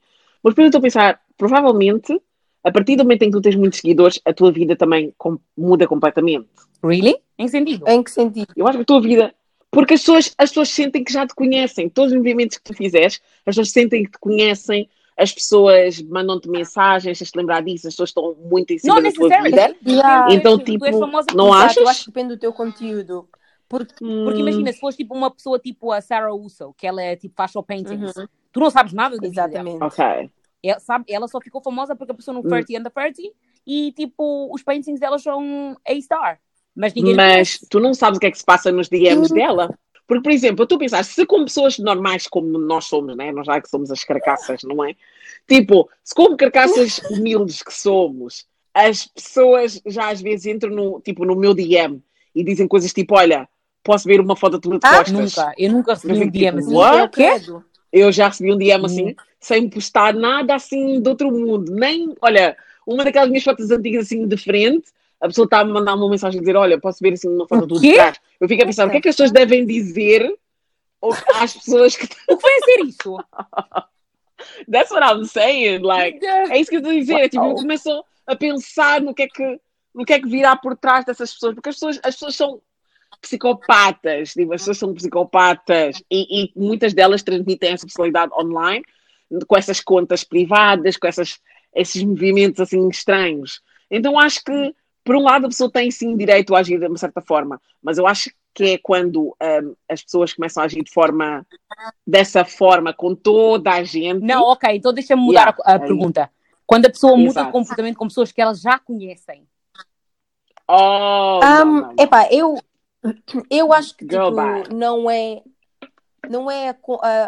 Mas depois eu estou a pensar, provavelmente, a partir do momento em que tu tens muitos seguidores, a tua vida também com- muda completamente. Really? Em sentido? Em que sentido? Eu acho que a tua vida. Porque as pessoas, as pessoas sentem que já te conhecem. Todos os movimentos que tu fizeres, as pessoas sentem que te conhecem, as pessoas mandam-te mensagens, tens de lembrar disso, as pessoas estão muito em cima Não da tua necessariamente. vida. Yeah. Então, Tu és tipo, não achas? Eu acho que depende do teu conteúdo. Porque. Porque Hum, imagina, se fosse tipo uma pessoa tipo a Sarah Uso, que ela é tipo faz show paintings, Uhum, tu não sabes nada da dela. exatamente. Ok. Ela, sabe, ela só ficou famosa porque apareceu no Hum. 30 and the 30 e tipo, os paintings dela são A-star. Mas ninguém Mas tu não sabes o que é que se passa nos DMs dela. Porque, por exemplo, eu estou a pensar, se com pessoas normais como nós somos, né? nós já que somos as carcaças, não é? Tipo, se como carcaças humildes que somos, as pessoas já às vezes entram no, tipo, no meu DM e dizem coisas tipo, olha, posso ver uma foto tua de Ah, costas? Nunca, eu nunca recebi Eu um DM tipo, assim. what? Eu credo. Eu já recebi um DM assim, Hum. sem postar nada assim de outro mundo. Nem, olha, uma daquelas minhas fotos antigas assim de frente, a pessoa está a me mandar uma mensagem a dizer: Olha, posso ver assim uma foto O tua quê? de trás. Eu fico a pensar: o que é que as pessoas devem dizer às pessoas que. O que vai ser isso? That's what I'm saying. Like, é isso que eu estou a dizer. Tipo, eu começo a pensar no que é que, no que, é que virá por trás dessas pessoas, porque as pessoas, as pessoas são psicopatas, tipo, as pessoas são psicopatas e, e muitas delas transmitem essa personalidade online com essas contas privadas, com essas, esses movimentos assim estranhos. Então acho que, por um lado, a pessoa tem sim direito a agir de uma certa forma, mas eu acho que é quando hum, as pessoas começam a agir de forma dessa forma com toda a gente. Não, ok, então deixa-me mudar Yeah, a, a é pergunta. Quando a pessoa muda Exato. o comportamento com pessoas que elas já conhecem. Oh, Um, não, não, não. epá, eu, eu acho que tipo, não é, não é a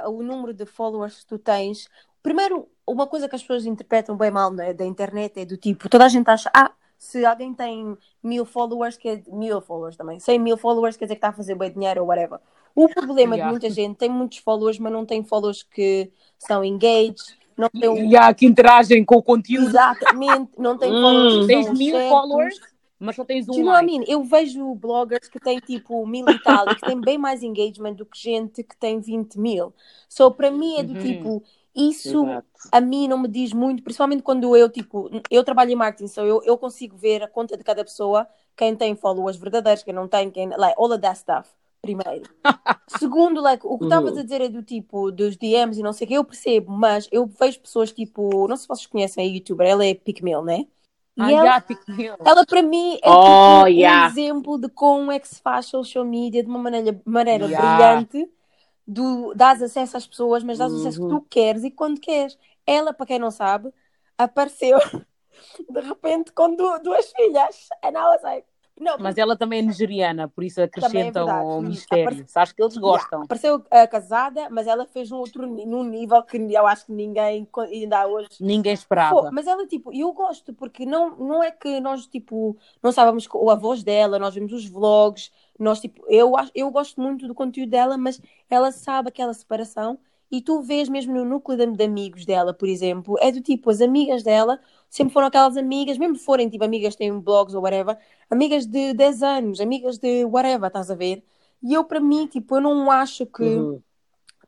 a- o número de followers que tu tens. Primeiro, uma coisa que as pessoas interpretam bem mal né, da internet é do tipo, toda a gente acha, ah, se alguém tem mil followers, quer mil followers também, 100 mil followers quer dizer que está a fazer bem dinheiro ou whatever. O problema Yeah. de muita gente tem muitos followers, mas não tem followers que são engaged, não tem um... Que interagem com o conteúdo. Exatamente, não tem Hum. followers que Tens são mil certos. followers, mas só tens um you know what I like. mean? Eu vejo bloggers que têm tipo mil e tal e que têm bem mais engagement do que gente que tem 20 mil. So, para mim é do Uhum. tipo, isso Exato. a mim não me diz muito, principalmente quando eu, tipo, eu trabalho em marketing, so eu, eu consigo ver a conta de cada pessoa, quem tem followers verdadeiros, quem não tem, quem, like, all of that stuff, primeiro. Segundo, like, o que estavas Uhum. a dizer é do tipo, dos DMs e não sei o que, eu percebo, mas eu vejo pessoas tipo, não sei se vocês conhecem a youtuber, ela é Picmel, né? E Ah, ela, ela para mim é Oh, tipo, yeah. um exemplo de como é que se faz social media de uma maneira, maneira Yeah. brilhante, do, dás acesso às pessoas, mas dás acesso que Uhum. tu queres e quando queres. Ela, para quem não sabe, apareceu de repente com du- duas filhas. And I was like, não, Mas ela também é nigeriana, por isso acrescenta verdade. o mistério. apare- Sabes que eles Yeah, gostam. apareceu ah, casada, mas ela fez um outro num nível que eu acho que ninguém ainda hoje Ninguém Pô, esperava. mas ela, tipo, eu gosto, porque não, não é que nós, tipo, não sabemos a voz dela, nós vemos os vlogs, nós, tipo, eu, acho- eu gosto muito do conteúdo dela, mas ela sabe aquela separação e tu vês mesmo no núcleo de, de amigos dela, por exemplo, é do tipo, as amigas dela sempre foram aquelas amigas, mesmo forem, tipo, amigas que têm blogs ou whatever, amigas de 10 anos, amigas de whatever, estás a ver? E eu, para mim, tipo, eu não acho que Uhum.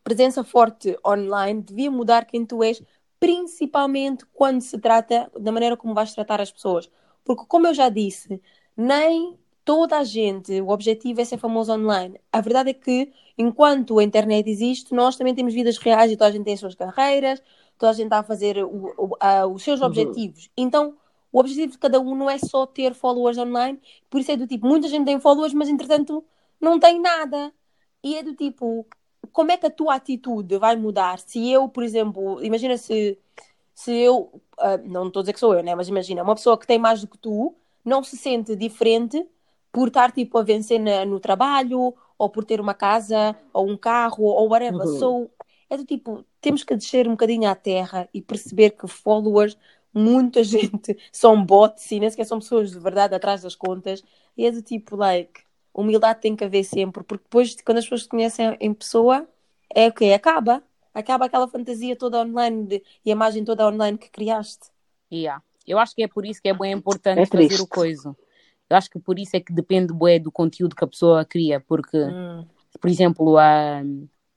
presença forte online devia mudar quem tu és, principalmente quando se trata da maneira como vais tratar as pessoas. Porque, como eu já disse, nem toda a gente, o objetivo é ser famoso online. A verdade é que, enquanto a internet existe, nós também temos vidas reais e toda a gente tem as suas carreiras, toda a gente está a fazer o, o, a, os seus objetivos. Então, o objetivo de cada um não é só ter followers online, por isso é do tipo, muita gente tem followers, mas entretanto não tem nada. E é do tipo, como é que a tua atitude vai mudar? Se eu, por exemplo, imagina se, se eu, uh, não estou a dizer que sou eu, né? mas imagina, uma pessoa que tem mais do que tu não se sente diferente por estar tipo a vencer na, no trabalho, ou por ter uma casa, ou um carro, ou whatever. Uhum. So, é do tipo, temos que descer um bocadinho à terra e perceber que followers, muita gente são bots e nem sequer são pessoas de verdade atrás das contas. E é do tipo, like, humildade tem que haver sempre, porque depois, quando as pessoas te conhecem em pessoa, é o que Acaba. Acaba aquela fantasia toda online de, e a imagem toda online que criaste. Yeah. Eu acho que é por isso que é bem importante é fazer o coisa. Eu acho que por isso é que depende bué, do conteúdo que a pessoa cria, porque, hum. por exemplo, a,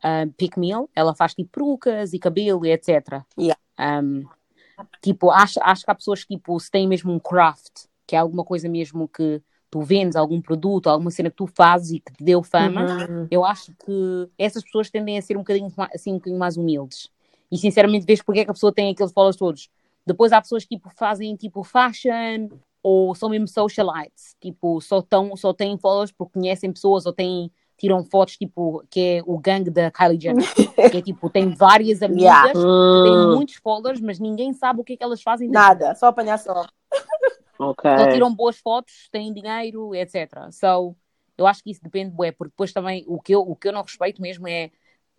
a Pick Meal, ela faz tipo perucas e cabelo e etc. Yeah. Um, tipo, acho, acho que há pessoas que tipo, se têm mesmo um craft, que é alguma coisa mesmo que tu vendes algum produto, alguma cena que tu fazes e que te deu fama, uhum. eu acho que essas pessoas tendem a ser um bocadinho, assim, um bocadinho mais humildes. E sinceramente, vês porque é que a pessoa tem aqueles followers todos. Depois há pessoas que tipo, fazem tipo fashion ou são mesmo socialites, tipo, só, tão, só têm followers porque conhecem pessoas ou têm, tiram fotos, tipo, que é o gangue da Kylie Jenner, que é tipo, tem várias amigas, yeah. tem muitos followers, mas ninguém sabe o que é que elas fazem. Nada, só apanhar só. Okay. Só tiram boas fotos, têm dinheiro, etc. So, eu acho que isso depende, bué, porque depois também o que, eu, o que eu não respeito mesmo é,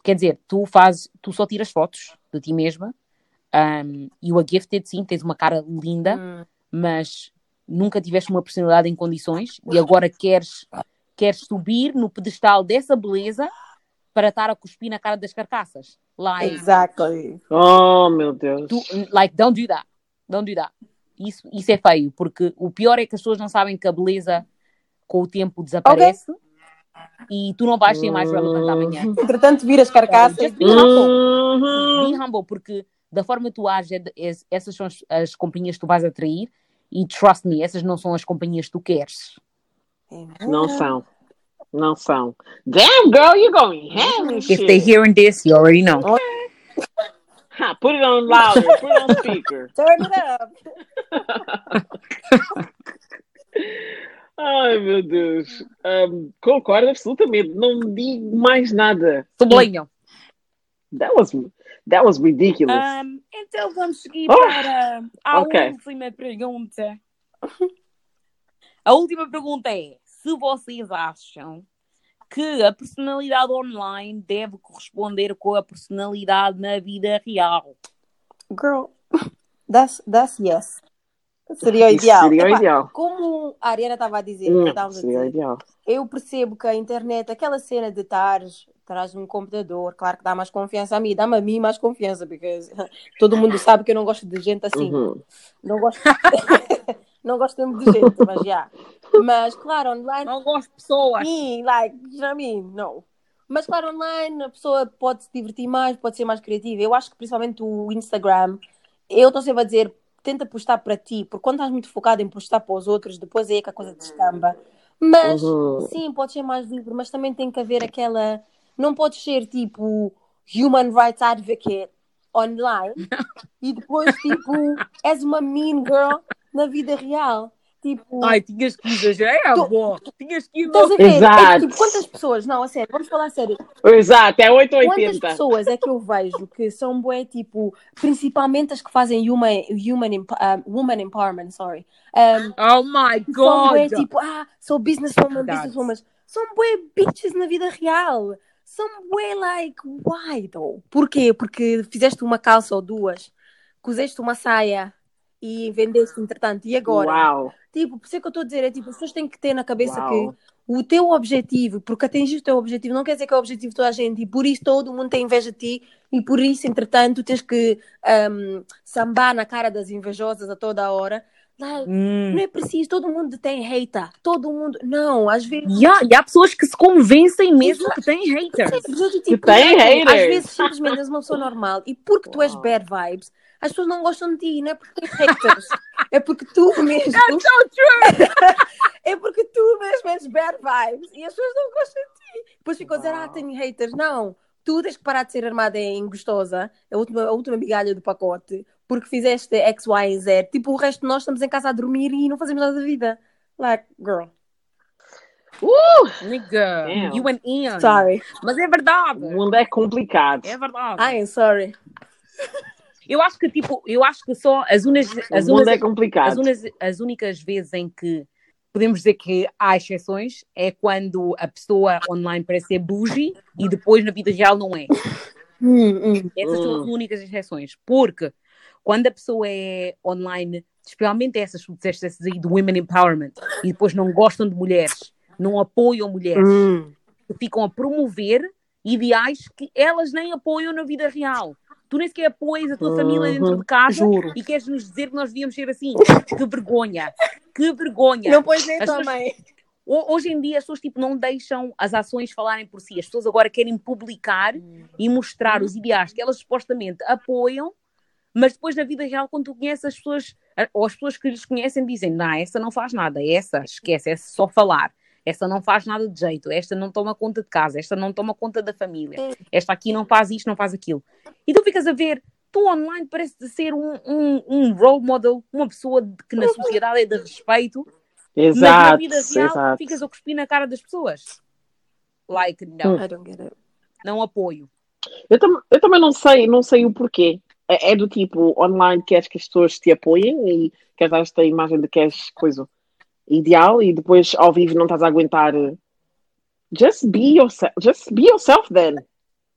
quer dizer, tu fazes, tu só tiras fotos de ti mesma, um, you are gifted, sim, tens uma cara linda, hum. mas nunca tiveste uma personalidade em condições e agora queres, queres subir no pedestal dessa beleza para estar a cuspir na cara das carcaças. Like, exactly. Oh, meu Deus. Tu, like, don't do that. Don't do that. Isso, isso é feio, porque o pior é que as pessoas não sabem que a beleza com o tempo desaparece okay. e tu não vais ser mais relevante amanhã. Entretanto, viras carcaças. Just be humble. Be humble, porque da forma que tu ages, é essas são as, as companhias que tu vais atrair e trust me, essas não são as companhias que tu queres. Não são. Não são. Damn, girl, you're going ham If shit. they hearing this, you already know. Ha, put it on louder. Put it on speaker. Turn it up. Ai, meu Deus. Um, concordo absolutamente. Não digo mais nada. Sublinham. That was, that was ridiculous. Um, então vamos seguir oh, para a okay. última pergunta. A última pergunta é: se vocês acham que a personalidade online deve corresponder com a personalidade na vida real. Girl, that's, that's yes. Seria o ideal. Seria o ideal. Como a Ariana estava a dizer, hum, seria o ideal. eu percebo que a internet, aquela cena de estar traz um computador, claro que dá mais confiança a mim, dá-me a mim mais confiança, porque todo mundo sabe que eu não gosto de gente assim. Uhum. Não gosto. não gosto mesmo de gente, mas já. Mas, claro, online. Não gosto de pessoas. Sim, like, já mim, não. Mas, claro, online a pessoa pode se divertir mais, pode ser mais criativa. Eu acho que principalmente o Instagram, eu estou sempre a dizer, tenta postar para ti, porque quando estás muito focado em postar para os outros, depois é que a coisa descamba. Mas, uhum. sim, pode ser mais livre, mas também tem que haver aquela. Não pode ser tipo human rights advocate online e depois, tipo, és uma mean girl na vida real. Tipo, Ai, tinhas que exagerar, tu, boa. Tinhas que ir Estás a ver? Exato. É, tipo, quantas pessoas, não, a sério, vamos falar a sério. Exato, é 8 ou 80. Quantas pessoas é que eu vejo que são bué, tipo, principalmente as que fazem human, human, um, woman empowerment, sorry. Um, oh my God! São bué, tipo, ah, sou businesswoman, businesswoman. São bué bitches na vida real. São bué, like, why though? Porquê? Porque fizeste uma calça ou duas, cozeste uma saia e vendeste entretanto. E agora? Uau! Tipo, por isso é que eu estou a dizer, é tipo, as pessoas têm que ter na cabeça Uau. que o teu objetivo, porque atingir o teu objetivo não quer dizer que é o objetivo de toda a gente e por isso todo mundo tem inveja de ti e por isso, entretanto, tens que um, sambar na cara das invejosas a toda a hora. Like, Hum. Não é preciso, todo mundo tem hater. Todo mundo. Não, às vezes. E há, e há pessoas que se convencem mesmo que têm haters. Sim, eu, tipo, Que tem haters. Às vezes simplesmente és uma pessoa normal e porque tu és bad vibes, as pessoas não gostam de ti, não é porque tens haters. é porque tu mesmo. That's so true. É porque tu mesmo és bad vibes e as pessoas não gostam de ti. Depois ficam a dizer, ah, tenho haters. Não, tu tens que parar de ser armada em gostosa, a última, a última migalha do pacote, porque fizeste X, Y e Z. Tipo, o resto de nós estamos em casa a dormir e não fazemos nada da vida. Like, girl, Uh, Nigga, Damn. you and Ian. sorry. Mas é verdade. o mundo é complicado. É verdade. I am sorry. Eu acho que, tipo, eu acho que só as, unas, as, o mundo unas, é as, complicado. unas, as únicas vezes em que podemos dizer que há exceções é quando a pessoa online parece ser bougie e depois na vida real não é. Hum, hum. Essas são as únicas exceções. Porque quando a pessoa é online, especialmente essas, tu disseste essas aí do Women Empowerment, e depois não gostam de mulheres, não apoiam mulheres, Hum. ficam a promover ideais que elas nem apoiam na vida real. Tu nem sequer apoias a tua família dentro de casa Juro. e queres nos dizer que nós devíamos ser assim. Que vergonha! Que vergonha! Não pões nem tua pessoas- mãe. Ho- Hoje em dia as pessoas tipo, não deixam as ações falarem por si. As pessoas agora querem publicar e mostrar os ideais que elas supostamente apoiam, mas depois na vida real, quando tu conheces as pessoas, ou as pessoas que lhes conhecem, dizem: Não, essa não faz nada, essa esquece, essa é só falar. Essa não faz nada de jeito, esta não toma conta de casa, esta não toma conta da família, esta aqui não faz isto, não faz aquilo. E tu ficas a ver, tu online parece ser um, um, um role model, uma pessoa que na sociedade é de respeito, mas na Exato, vida real exato. ficas a cuspir na cara das pessoas. Like, não, I don't get it. não apoio. Eu, tam- eu também não sei, não sei o porquê. É, é do tipo, online queres que as pessoas te apoiem e queres dar esta imagem de que és coisa ideal e depois ao vivo não estás a aguentar. eh, Just be yourself, just be yourself then.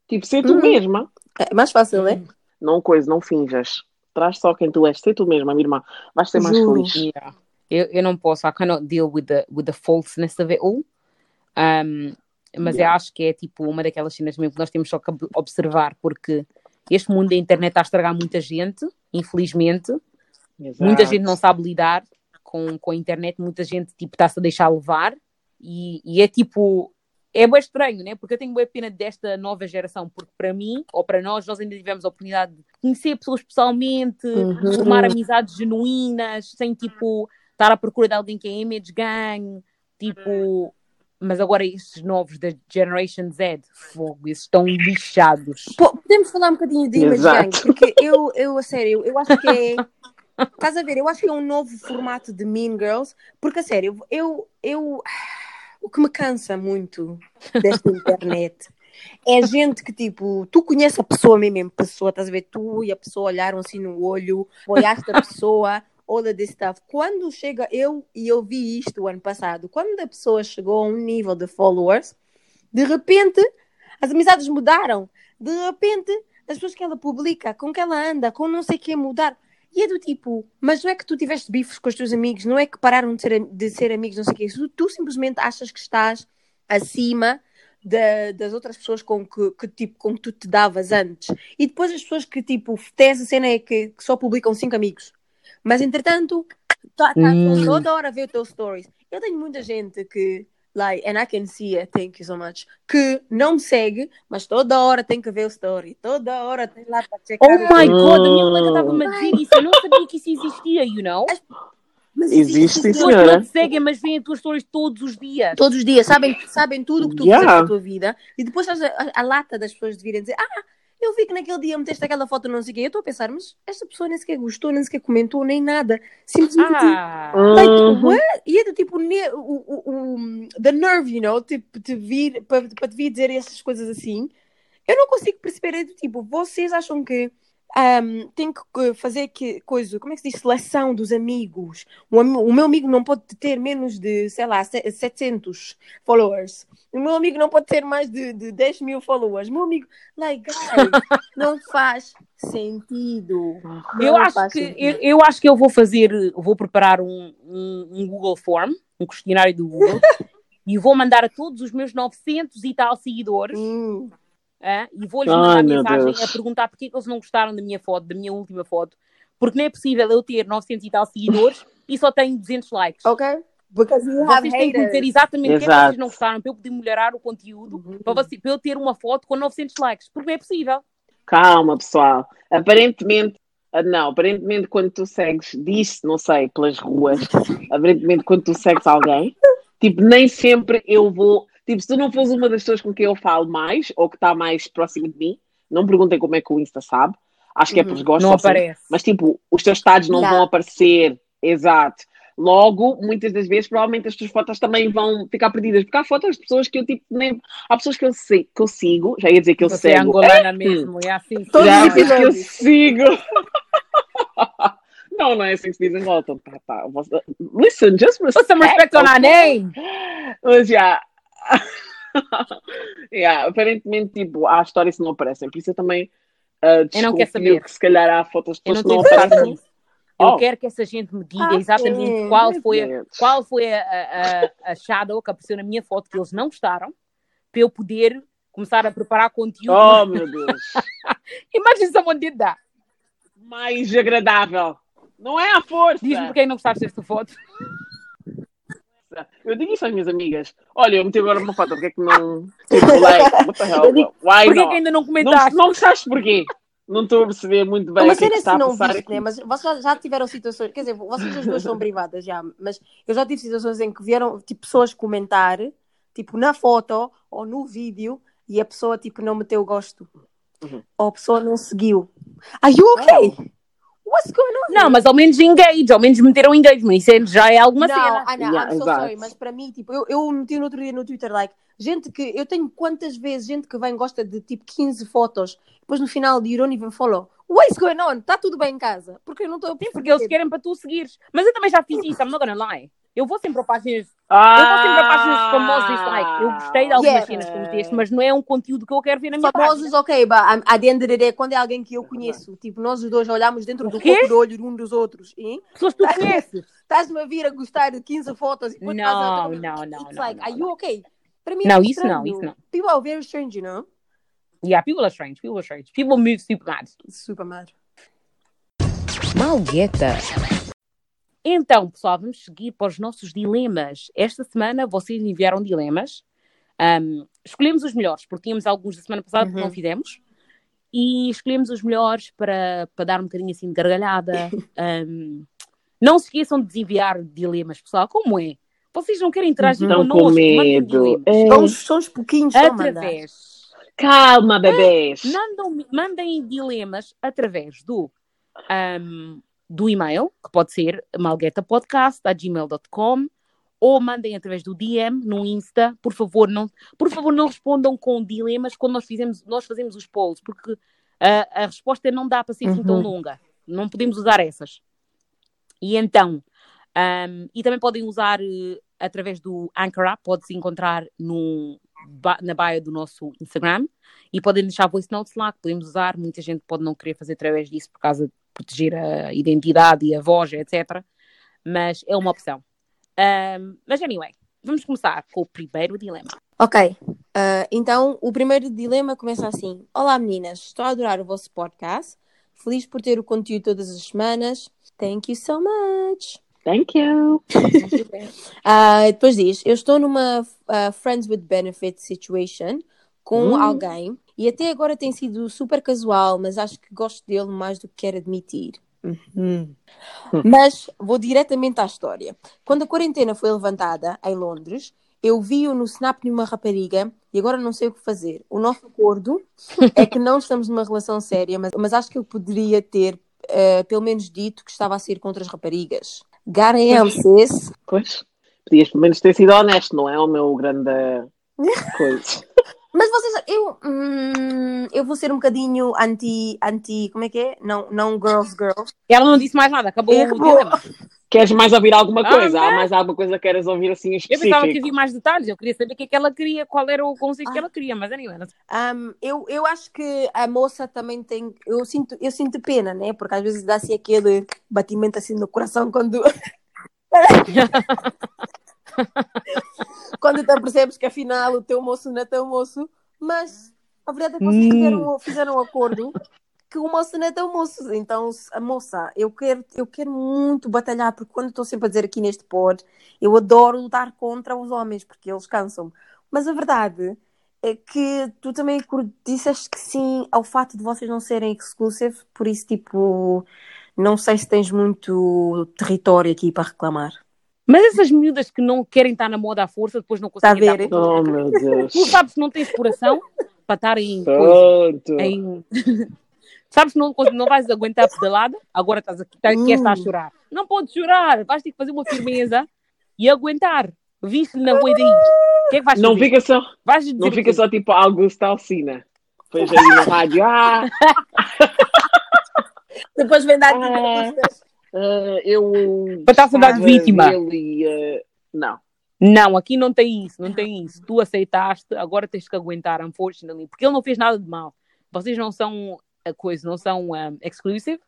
Tipo, ser tu Uhum. mesma. É mais fácil, né? Não coisa, não finjas. Traz só quem tu és, ser tu mesma, minha irmã. Vais ser mais feliz. Yeah. Eu, eu não posso, I cannot deal with the, with the falseness of it all. Um, mas eu acho que é tipo uma daquelas cenas mesmo que nós temos só que ob- observar, porque este mundo da internet está a estragar muita gente, infelizmente. Exato. Muita gente não sabe lidar com, com a internet, muita gente tipo está-se a deixar levar e, e é tipo é bem estranho, né? Porque eu tenho bem pena desta nova geração, porque para mim, ou para nós, nós ainda tivemos a oportunidade de conhecer pessoas pessoalmente, Uhum. formar amizades genuínas, sem tipo estar à procura de alguém que é image gang, tipo. Mas agora estes novos da Generation Z, fogo, esses estão lixados. Pô, podemos falar um bocadinho de Image Exato. Gang, porque eu, eu, a sério, eu acho que é. Estás a ver? Eu acho que é um novo formato de Mean Girls, porque a sério, eu. eu o que me cansa muito desta internet é gente que, tipo, tu conheces a pessoa mesmo, pessoa, estás a ver? Tu e a pessoa olharam assim no olho, olhaste a pessoa, all of this stuff. Quando chega, eu, e eu vi isto o ano passado, quando a pessoa chegou a um nível de followers, de repente as amizades mudaram. De repente, as pessoas que ela publica, com que ela anda, com não sei o que mudar. E é do tipo, mas não é que tu tiveste bifes com os teus amigos, não é que pararam de ser, de ser amigos, não sei o que. Tu, tu simplesmente achas que estás acima da- das outras pessoas com que, que, tipo, com que tu te davas antes. E depois as pessoas que, tipo, têm essa cena é que, que só publicam cinco amigos. Mas, entretanto, tá, tá Hum. toda hora ver os teus stories. Eu tenho muita gente que, like, and I can see it, thank you so much, que não me segue, mas toda hora tem que ver o story. Toda hora tem lá para checar. Oh my god, a minha Hum. colega estava-me a dizer isso. Eu não sabia que isso existia, you know? Mas Existe, Pessoas que senhora. não te seguem, mas veem as tuas stories todos os dias. Todos os dias, sabem, sabem tudo o que tu Yeah. fizeste na tua vida. E depois estás a, a- a lata das pessoas de virem dizer: Ah, eu vi que naquele dia meteste aquela foto, não sei o quê. Eu estou a pensar, mas esta pessoa nem sequer gostou, nem sequer comentou, nem nada. Simplesmente. Ah, Like, Uhum. what? E é do tipo, ne- o, o, o, the nerve, you know, tipo, te vir, para, para te vir dizer essas coisas assim. Eu não consigo perceber, é do tipo, vocês acham que um, tem que fazer que coisa, como é que se diz? Seleção dos amigos. O, o meu amigo não pode ter menos de, sei lá, se- 700 followers. O meu amigo não pode ter mais de, de 10 mil followers. Meu amigo, like, guys, não faz sentido. eu Não acho faz que sentido. eu, eu acho que eu vou fazer, vou preparar um, um, um Google Form, um questionário do Google, e vou mandar a todos os meus 900 e tal seguidores, Hum. Ah, e vou-lhes mandar mensagem Deus. a perguntar porque é que eles não gostaram da minha foto, da minha última foto, porque não é possível eu ter 900 e tal seguidores e só tem 200 likes. Ok? Because you have Vocês têm que me dizer exatamente o que é que vocês não gostaram para eu poder melhorar o conteúdo, Uhum. para, você- para eu ter uma foto com 900 likes, porque não é possível. Calma, pessoal. Aparentemente, ah, não, aparentemente quando tu segues, diz-se, não sei, pelas ruas, aparentemente quando tu segues alguém, tipo, nem sempre eu vou. Tipo, se tu não fores uma das pessoas com quem eu falo mais, ou que está mais próximo de mim, não me perguntem como é que o Insta sabe. Acho que é Uhum. porque gosto Não assim. aparece. Mas tipo, os teus estados não Yeah. vão aparecer. Exato. Logo, muitas das vezes, provavelmente as tuas fotos também vão ficar perdidas. Porque há fotos de pessoas que eu tipo nem. Há pessoas que eu, sei, que eu sigo, já ia dizer que eu Você é sigo. angolana mesmo, é assim. sim. Todos os que eu sigo. não, não é assim que se diz em pá, você- Listen, just Put some respect. respect on our name. Mas já. yeah, aparentemente, tipo, há histórias que não aparecem. Por isso eu também. Uh, Eu não quero saber. que se calhar há fotos não que não aparecem. Eu Oh. quero que essa gente me diga Ah, exatamente sim. qual foi, a, qual foi a, a, a shadow que apareceu na minha foto que eles não gostaram, para eu poder começar a preparar conteúdo. Oh, meu Deus. Imagine someone did that. Mais agradável. Não é a força. Diz-me porque não gostaste desta foto. Eu digo isso às minhas amigas. Olha, eu meti agora uma foto, porque é que não. Tipo, like, what the hell? Digo, Why Porquê not? que ainda não Não, comentaste? não gostaste porquê? Não estou a perceber muito bem Uma o que é que está a não viste, né? Mas vocês já, já tiveram situações, quer dizer, vocês as duas são privadas já, mas eu já tive situações em que vieram tipo, pessoas comentar, tipo, na foto ou no vídeo, e a pessoa tipo não meteu gosto. Uhum. Ou a pessoa não seguiu. Are you okay? What's going on? Não, mas ao menos engage, ao menos meteram engagement. Isso é- já é alguma não, cena. I know, Yeah, I'm so exato. sorry, mas para mim, tipo, eu, eu meti no outro dia no Twitter, like, gente que, eu tenho quantas vezes gente que vem gosta de tipo 15 fotos, depois no final you don't even follow. What's going on? Está tudo bem em casa? Porque eu não estou a Sim, porque eles querem para tu seguires. Mas eu também já fiz isso, I'm not gonna lie. Eu vou sempre a páginas, Ah, eu vou sempre a páginas famosas e like, eu gostei de algumas Yeah. cenas que meteste, mas não é um conteúdo que eu quero ver na minha Famosos, página. ok, but I'm- at the end of the day, quando é alguém que eu conheço, tipo, nós os dois olhamos dentro do corpo do olho de um dos outros, e Pessoas que tu conheces. estás-me a vir a gostar de 15 fotos e depois Não, estás a outra- não, não, It's não, like, não, are you okay? Para mim Não, é isso não, isso não. People are very strange, you know? Yeah, people are strange, people are strange. People move super mad. Super mad. Malgueta. Então, pessoal, vamos seguir para os nossos dilemas. Esta semana vocês enviaram dilemas. Um, escolhemos os melhores, porque tínhamos alguns da semana passada que Uhum. não fizemos. E escolhemos os melhores para, para dar um bocadinho assim de gargalhada. Um, não se esqueçam de desenviar dilemas, pessoal. Como é? Vocês não querem interagir Estão com connosco? Medo. É. São, uns- são uns pouquinhos. Através Calma, bebês. Mandam, mandem dilemas através do, ahm, do e-mail, que pode ser malguetapodcast.gmail.com ou mandem através do DM no Insta. Por favor, não, por favor, não respondam com dilemas quando nós, fizemos, nós fazemos os polls, porque a, a resposta não dá para ser assim tão Uhum. longa. Não podemos usar essas. E então, ahm, e também podem usar eh, através do Anchor App, pode-se encontrar no, na bio do nosso Instagram e podem deixar voice notes lá que podemos usar. Muita gente pode não querer fazer através disso por causa de proteger a identidade e a voz, etc. Mas é uma opção. Ahm, mas anyway, vamos começar com o primeiro dilema. Ok, ah, então o primeiro dilema começa assim: Olá meninas, estou a adorar o vosso podcast. Feliz por ter o conteúdo todas as semanas. Thank you so much. Thank you. Ah, depois diz: Eu estou numa ah, Friends with Benefit situation com Hum. alguém e até agora tem sido super casual, mas acho que gosto dele mais do que quero admitir. Uhum. Mas vou diretamente à história. Quando a quarentena foi levantada em Londres, eu vi-o no snap de uma rapariga e agora não sei o que fazer. O nosso acordo é que não estamos numa relação séria, mas, mas acho que eu poderia ter eh, pelo menos dito que estava a sair com outras raparigas. Damn, sis. Pois. Podias pelo menos ter sido honesto, não é o meu grande coisa. Mas vocês, eu, hum, eu vou ser um bocadinho anti, anti, como é que é? Não, não girls, girls. Ela não disse mais nada, acabou o acabou. dilema. Queres mais ouvir alguma Ah, coisa? Há né? mais alguma coisa que queres ouvir assim em Eu específico? pensava que havia mais detalhes, eu queria saber o que é que ela queria, qual era o conceito que Ah. ela queria, mas anyway. Um, eu, eu acho que a moça também tem. Eu sinto, eu sinto pena, né? Porque às vezes dá-se aquele batimento assim no coração quando. quando tu percebes que afinal o teu moço não é teu moço. Mas a verdade é que vocês Hum. fizeram, fizeram um acordo que o moço não é tão moço. Então, a moça, eu quero, eu quero muito batalhar, porque quando estou sempre a dizer aqui neste pod, eu adoro lutar contra os homens, porque eles cansam-me. Mas a verdade é que tu também disseste que sim ao fato de vocês não serem exclusive, por isso, tipo, não sei se tens muito território aqui para reclamar. Mas essas miúdas que não querem estar na moda à força, depois não conseguem Está a estar? Oh, meu Deus. Tu sabes que não tens coração para estar em coisa. Pronto. em... Sabes que não, não vais aguentar pedalada, agora estás aqui, tá, estar a chorar. Não podes chorar, vais ter que fazer uma firmeza e aguentar. Viste-lhe na rua daí. O que é que vais Não fazer? fica só, Vais dizer não fica só tipo Augusto Alcina. Depois aí na rádio, ah, Depois vem dar Ah. Ah, eu. Para estar saudade gostava vítima. dele ah, não. Não, aqui não tem isso, não tem isso. Tu aceitaste, agora tens que aguentar, unfortunately. Porque ele não fez nada de mal. Vocês não são a coisa, não são um, exclusive.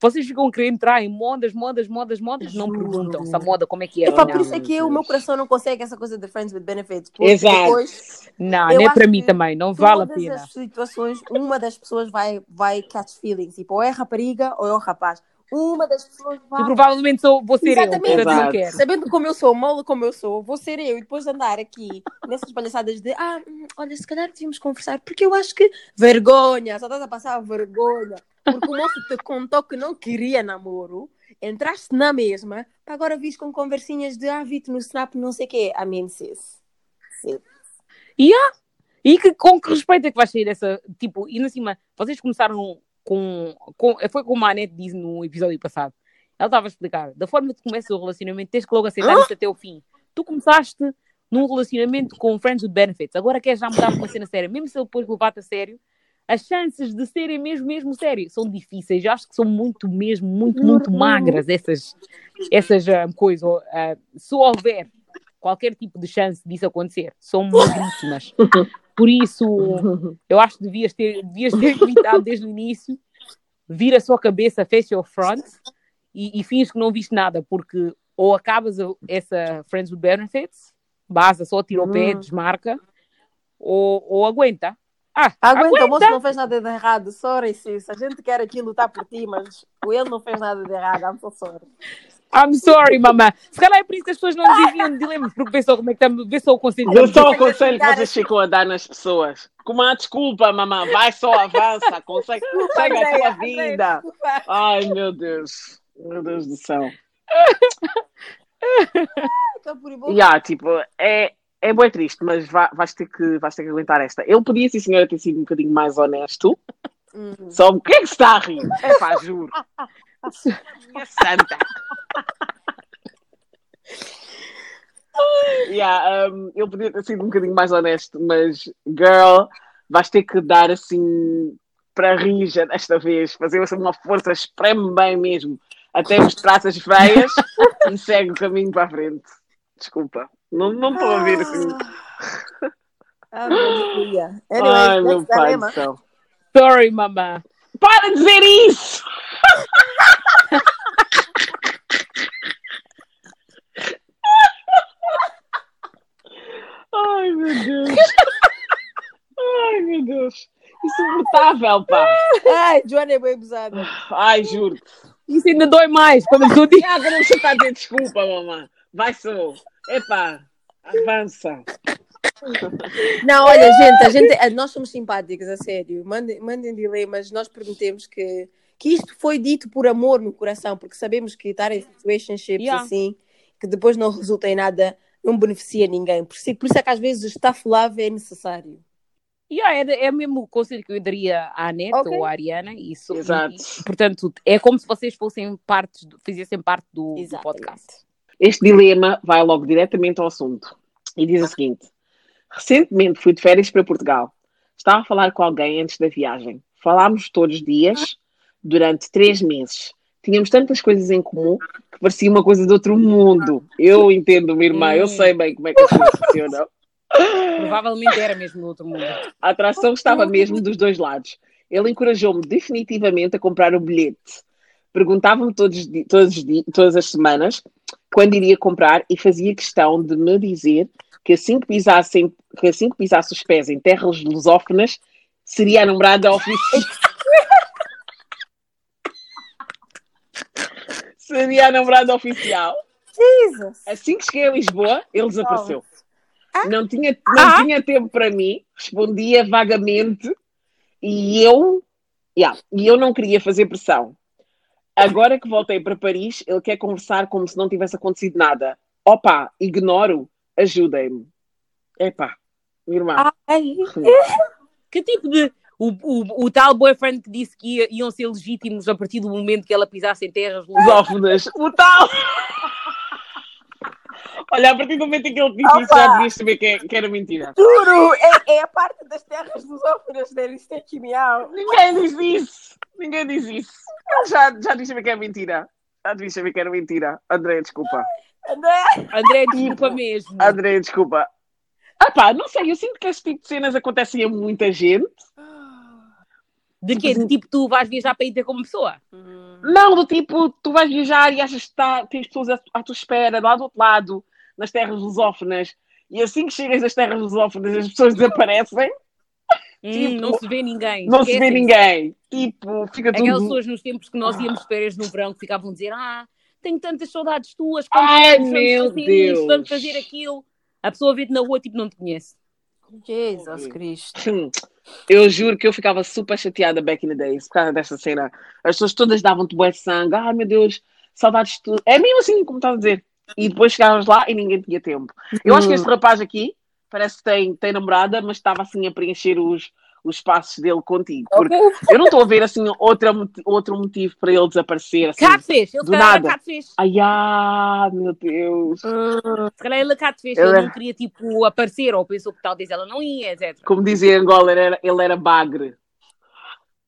Vocês ficam a querer entrar em modas, modas, modas, modas, não perguntam se a moda como é que é. Não, por isso é que o meu coração não consegue essa coisa de Friends with Benefits. Exato. depois, não, é para mim também, não vale a todas pena. as situações, uma das pessoas vai, vai catch feelings. Tipo, ou é rapariga ou é o rapaz. Uma das pessoas vai. E provavelmente sou, vou ser Exatamente. eu, quero. Sabendo como eu sou, mola como eu sou, vou ser eu e depois andar aqui nessas palhaçadas de ah, hum, olha, se calhar devíamos conversar, porque eu acho que vergonha, só estás a passar vergonha. Porque o moço te contou que não queria namoro, entraste na mesma, para agora vis com conversinhas de ah, vi-te no Snap, não sei o quê. I mean, sis. Sim. E que, com que respeito é que vai sair dessa. Tipo, e na cima, vocês começaram com. com foi como a Anete disse no episódio passado. Ela estava a explicar. Da forma que começa o relacionamento, tens que logo aceitar Hã? isto até o fim. Tu começaste num relacionamento com Friends with Benefits. Agora queres já mudar para uma cena séria. Mesmo se ele depois levar-te a sério, as chances de serem mesmo, mesmo sério são difíceis. Eu acho que são muito, mesmo, muito, muito Uhum. magras essas, essas ah, coisas. Ah, se houver qualquer tipo de chance disso acontecer, são magríssimas. Por isso, eu acho que devias ter, devias ter evitado desde o início, vira a sua cabeça, face your front e, e finges que não viste nada, porque ou acabas essa Friends with Benefits, basta, só tira o pé, Hum. desmarca, ou, ou aguenta. Ah, Aguenta, o moço não fez nada de errado. Sorry, sis. A gente quer aqui lutar por ti, mas ele não fez nada de errado. I'm so sorry. I'm sorry, mamã. Se calhar é por isso que as pessoas não enviam dilemas, porque vê só como é que estamos, vê só o conselho. Eu só o Consegue conselho que vocês ficam a dar nas pessoas. Com uma desculpa, mamã. Vai só, avança. Consegue, segue a tua vida. Ai, meu Deus. Meu Deus do céu. Embora. Yeah, tipo, é, é bem triste, mas vai, vais, ter que, vais ter que aguentar esta. Ele podia, sim, senhora, ter sido um bocadinho mais honesto. Hum. Só o que é que se está a rir? É pá, juro. Minha santa. Yeah, um, ele podia ter sido um bocadinho mais honesto, mas, girl, vais ter que dar assim para rija desta vez, fazer assim uma força, espreme bem mesmo, até mostrar as veias e segue o caminho para a frente. Desculpa, não não estou a ver assim. Ah, aleluia. Anyway, Ai, meu next pai dilema. do céu. Sorry, mamã. Para de dizer isso! Ai, meu Deus. Ai, meu Deus. Insuportável, pá. Ai, Joana é bem abusada. Ai, juro. Isso ainda dói mais quando a pessoa diz. Ah, agora você está a dizer desculpa, mamãe. Vai só. Epá, avança. Não, olha, gente, a gente, nós somos simpáticos, a sério. Mandem, mandem dilemas. Nós perguntemos que, que isto foi dito por amor no coração, porque sabemos que estar em situationships Yeah. assim, que depois não resulta em nada, não beneficia ninguém. Por isso, por isso é que às vezes o staff love é necessário. Yeah, é, é mesmo o conselho que eu daria à Anete Ok. ou à Ariana. Isso, Exato. e, portanto, é como se vocês fossem partes, do- fizessem parte do, do podcast. Este dilema vai logo diretamente ao assunto. E diz o seguinte: Recentemente fui de férias para Portugal. Estava a falar com alguém antes da viagem. Falámos todos os dias durante três meses. Tínhamos tantas coisas em comum que parecia uma coisa de outro mundo. Eu entendo, minha irmã, eu sei bem como é que as coisas funcionam. Provavelmente era mesmo no outro mundo. A atração estava mesmo dos dois lados. Ele encorajou-me definitivamente a comprar o bilhete. Perguntava-me todos, todos todas as semanas quando iria comprar e fazia questão de me dizer que assim que pisassem, que assim que pisasse os pés em terras lusófonas, seria a oficial. seria a oficial. Jesus. Assim que cheguei a Lisboa, ele desapareceu. Ah? Não, tinha, não ah? tinha tempo para mim, respondia vagamente e eu, yeah, e eu não queria fazer pressão. Agora que voltei para Paris, ele quer conversar como se não tivesse acontecido nada. Opa, ignoro ajudem-me. Epá, minha irmã. Ai, Que tipo de. O, o, o tal boyfriend que disse que ia- iam ser legítimos a partir do momento que ela pisasse em terras lusófonas, o tal! Olha, a partir do momento em que ele disse isso, já devias saber que, é- que era mentira. Juro, é, é a parte das terras lusófonas da Aristete Miau. Ninguém diz isso! Ninguém diz isso! Ele já, já devias saber que é mentira. Já devias saber que era mentira. André, desculpa. André, André, desculpa mesmo. André, desculpa. Ah pá, não sei, eu sinto que este tipo de cenas acontecem a muita gente. De quê? De tipo, tu vais viajar para ir ter como pessoa? Não, do tipo, tu vais viajar e achas que tá, tens pessoas à, à tua espera, lá do outro lado, nas terras lusófonas, e assim que chegas às terras lusófonas as pessoas desaparecem, Hum, Tipo, não se vê ninguém. não se vê ninguém. Tipo, fica tudo... Aquelas pessoas nos tempos que nós íamos de férias no verão que ficavam a dizer: Ah, tenho tantas saudades tuas, quando Ai, vamos meu fazer Deus. isto, vamos fazer aquilo. A pessoa vê-te na rua, tipo, não te conhece. Jesus Cristo. Hum, Eu juro que eu ficava super chateada back in the days por causa desta cena. As pessoas todas davam-te bué de sangue. Ai meu Deus, saudades de tudo. É mesmo assim como estás a dizer. E depois chegávamos lá e ninguém tinha tempo. Eu acho que este rapaz aqui parece que tem, tem namorada, mas estava assim a preencher os, os espaços dele contigo. Porque eu não estou a ver assim outra, outro motivo para ele desaparecer. Assim. Catfish, ele do nada. catfish. Ai, ah, meu Deus. Se calhar ele é catfish, Ele ele não queria, tipo, aparecer, ou pensou que talvez ela não ia, etc. Como dizia em Angola, ele era, ele era bagre.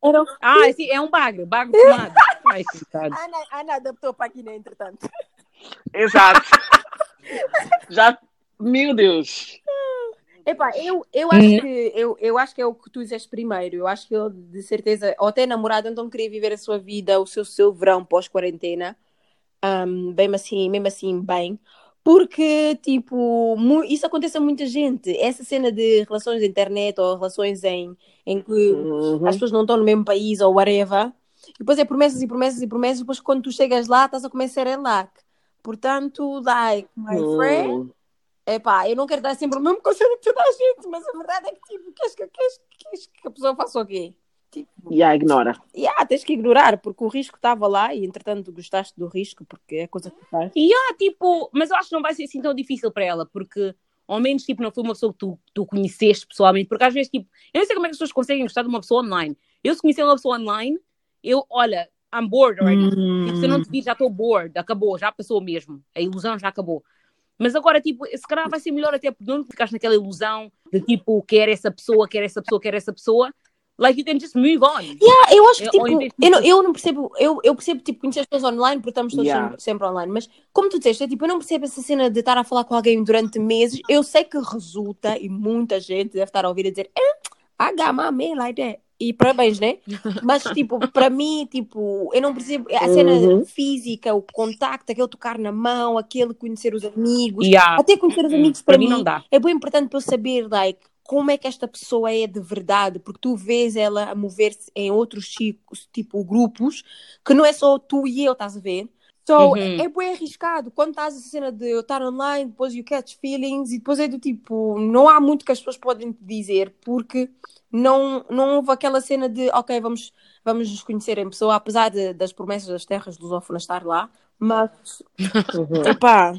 Era o- Ah, esse é um bagre, bagre fumado. Ai. Ana, Ana adaptou para aqui, né, entretanto. Exato. Já, meu Deus. Epá, eu, eu, acho que, eu, eu acho que é o que tu disseste primeiro. Eu acho que ele, de certeza, ou até namorado, então queria viver a sua vida, o seu, seu verão pós-quarentena, um, bem assim, mesmo assim, bem. Porque, tipo, isso acontece a muita gente. Essa cena de relações de internet ou relações em, em que Uhum. as pessoas não estão no mesmo país ou whatever. E depois é promessas e promessas e promessas. Depois, quando tu chegas lá, estás a começar a lac. Portanto, like, my friend, Hum. Epá, eu não quero dar sempre o mesmo conselho que toda a gente, mas a verdade é que, tipo, queres que, queres, queres que a pessoa faça o quê? Tipo, E a ignora. yeah, tens que ignorar, porque o risco estava lá e, entretanto, gostaste do risco, porque é a coisa que faz. E ah, tipo, mas eu acho que não vai ser assim tão difícil para ela, porque ao menos tipo, não foi uma pessoa que tu, tu conheceste pessoalmente, porque às vezes, tipo, eu não sei como é que as pessoas conseguem gostar de uma pessoa online. Eu, se conhecer uma pessoa online, eu, olha, I'm bored already. Tipo, se eu não te vi, já estou bored, acabou, já passou mesmo. A ilusão já acabou. Mas agora, tipo, se calhar vai ser melhor até porque não ficaste naquela ilusão de tipo, quer essa pessoa, quer essa pessoa, quer essa pessoa. Like, you can just move on. Yeah, eu acho que, Eu- ao tipo, de- eu não, eu não percebo, eu, eu percebo, tipo, conhecer as pessoas online, porque estamos todos Yeah. sempre, sempre online, mas, como tu disseste, é, tipo, eu não percebo essa cena de estar a falar com alguém durante meses. Eu sei que resulta, e muita gente deve estar a ouvir a dizer, eh, I got my man like that. E parabéns, né? Mas, tipo, para mim, tipo, eu não percebo a cena Uhum. física, o contacto, aquele tocar na mão, aquele conhecer os amigos, Yeah. até conhecer os Hum, amigos para para mim mim, não dá. é bem importante para eu saber, like, como é que esta pessoa é de verdade, porque tu vês ela a mover-se em outros tipo grupos, que não é só tu e eu, estás a ver? So, Uhum. é bem arriscado. Quando estás a cena de eu estar online, depois you catch feelings, e depois é do tipo, não há muito que as pessoas podem te dizer, porque não, não houve aquela cena de, ok, vamos, vamos nos conhecer em pessoa, apesar de- das promessas das terras lusófonas estar lá, mas, Uhum. epá,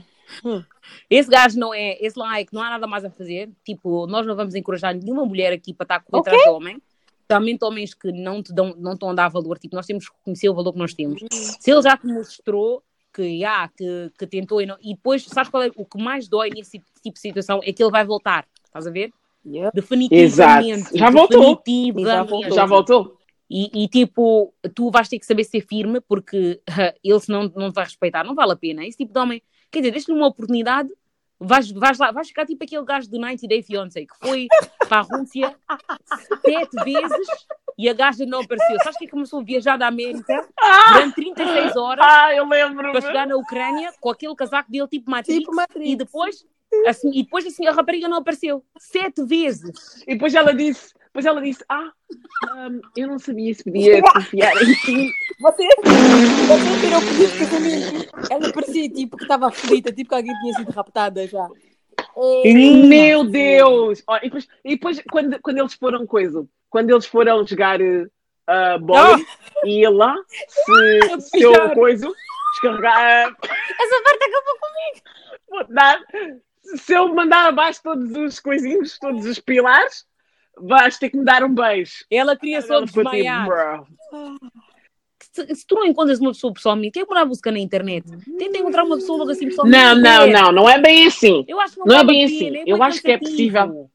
Esse gajo não é, esse like, não há nada mais a fazer. Tipo, nós não vamos encorajar nenhuma mulher aqui para estar a correr Ok. atrás de homem. Somente homens que não te dão, não estão a dar valor. Tipo, nós temos que reconhecer o valor que nós temos. Se ele já te mostrou que, ah, que, que tentou e não. E depois, sabes qual é o que mais dói nesse tipo de situação? É que ele vai voltar. Estás a ver? Yeah. Definitivamente. Exato. Já voltou. Definitivamente. Já voltou. Já voltou? E, e, tipo, tu vais ter que saber ser firme porque ele se não, não te vai respeitar, não vale a pena. Esse tipo de homem, quer dizer, deixa-lhe uma oportunidade, vais, vais lá, vais ficar tipo aquele gajo do 90 Day Fiancé que foi para a Rússia sete vezes e a gaja não apareceu. Sabes que é que começou a viajar da América durante 36 horas Ah, eu lembro. para chegar na Ucrânia com aquele casaco dele tipo Matrix, Tipo Matrix. e depois. Assim, e depois assim a rapariga não apareceu sete vezes. E depois ela disse: Depois ela disse: Ah, hum, eu não sabia se podia confiar em ti. Você, você tirou o pedido de casamento. Ela parecia tipo que estava aflita, tipo que alguém tinha sido raptada já. Meu Deus! Ó, e depois, e depois quando, quando eles foram coisa, quando eles foram jogar uh, bola e ia lá, se, se eu coisa, descarregar. Essa parte acabou comigo. Vou dar, se eu mandar abaixo todos os coisinhos, todos os pilares, vais ter que me dar um beijo. Ela queria só tipo, desmaiar. Se, se tu não encontras uma pessoa pessoalmente, quem é que vai buscar na internet? Tenta encontrar uma pessoa logo assim pessoalmente. Não, não, não, não é bem assim. Eu acho que não, Não é bem assim. pena, Eu acho que é possível.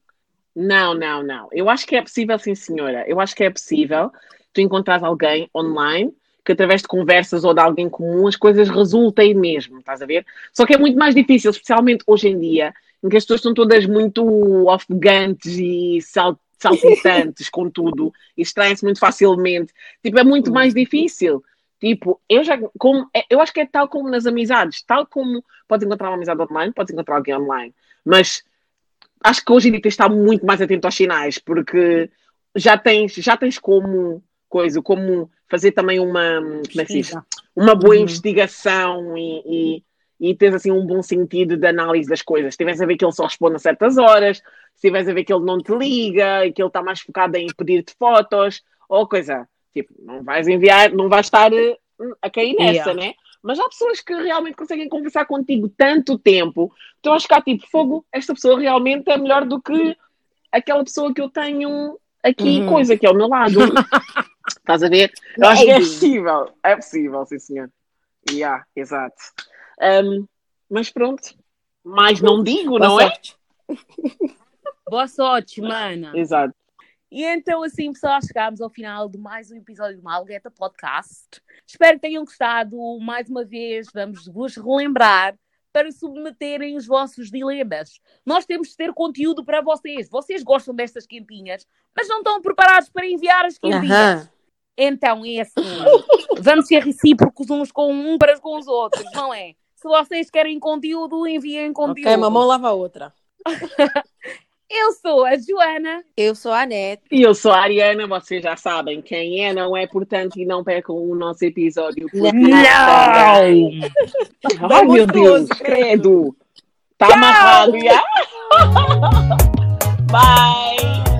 Não, não, não. Eu acho que é possível, sim, senhora. Eu acho que é possível tu encontrares alguém online que através de conversas ou de alguém comum as coisas resultem mesmo, estás a ver? Só que é muito mais difícil, especialmente hoje em dia, em que as pessoas estão todas muito ofegantes e sal- saltitantes com tudo e extraem-se muito facilmente. Tipo, é muito mais difícil. Tipo, eu já, como, é- eu acho que é tal como nas amizades, tal como podes encontrar uma amizade online, podes encontrar alguém online, mas acho que hoje em dia tens de estar muito mais atento aos sinais, porque já tens, já tens como coisa, como fazer também uma, como é que diz? Uma boa Uhum. investigação e, e, e tens assim um bom sentido de análise das coisas. Se tiveres a ver que ele só responde a certas horas, se tiveres a ver que ele não te liga e que ele está mais focado em pedir-te fotos ou coisa, tipo, não vais enviar, não vais estar eh, a cair nessa, Yeah. né? Mas há pessoas que realmente conseguem conversar contigo tanto tempo, tu vais ficar tipo, fogo, esta pessoa realmente é melhor do que aquela pessoa que eu tenho aqui, Uhum. coisa, que é ao meu lado. Estás a ver? Eu acho que é Maybe. possível. É possível, sim, senhor. Yeah, exato. Um, mas pronto. Mais não digo, não é? Boa sorte, mana. Exato. E então, assim, pessoal, chegámos ao final de mais um episódio do Malgueta Podcast. Espero que tenham gostado. Mais uma vez, vamos vos relembrar para submeterem os vossos dilemas. Nós temos de ter conteúdo para vocês. Vocês gostam destas quentinhas, mas não estão preparados para enviar as quentinhas. Aham. Então, é assim. Vamos ser recíprocos uns com um para com os outros, não é? Se vocês querem conteúdo, enviem conteúdo. Ok, uma mão lava a outra. Eu sou a Joana. Eu sou a Anete. E eu sou a Ariana, vocês já sabem quem é, não é? Portanto, e não percam o nosso episódio. porque Não! Ai, meu Deus, credo! Tá amarrado, já? Bye!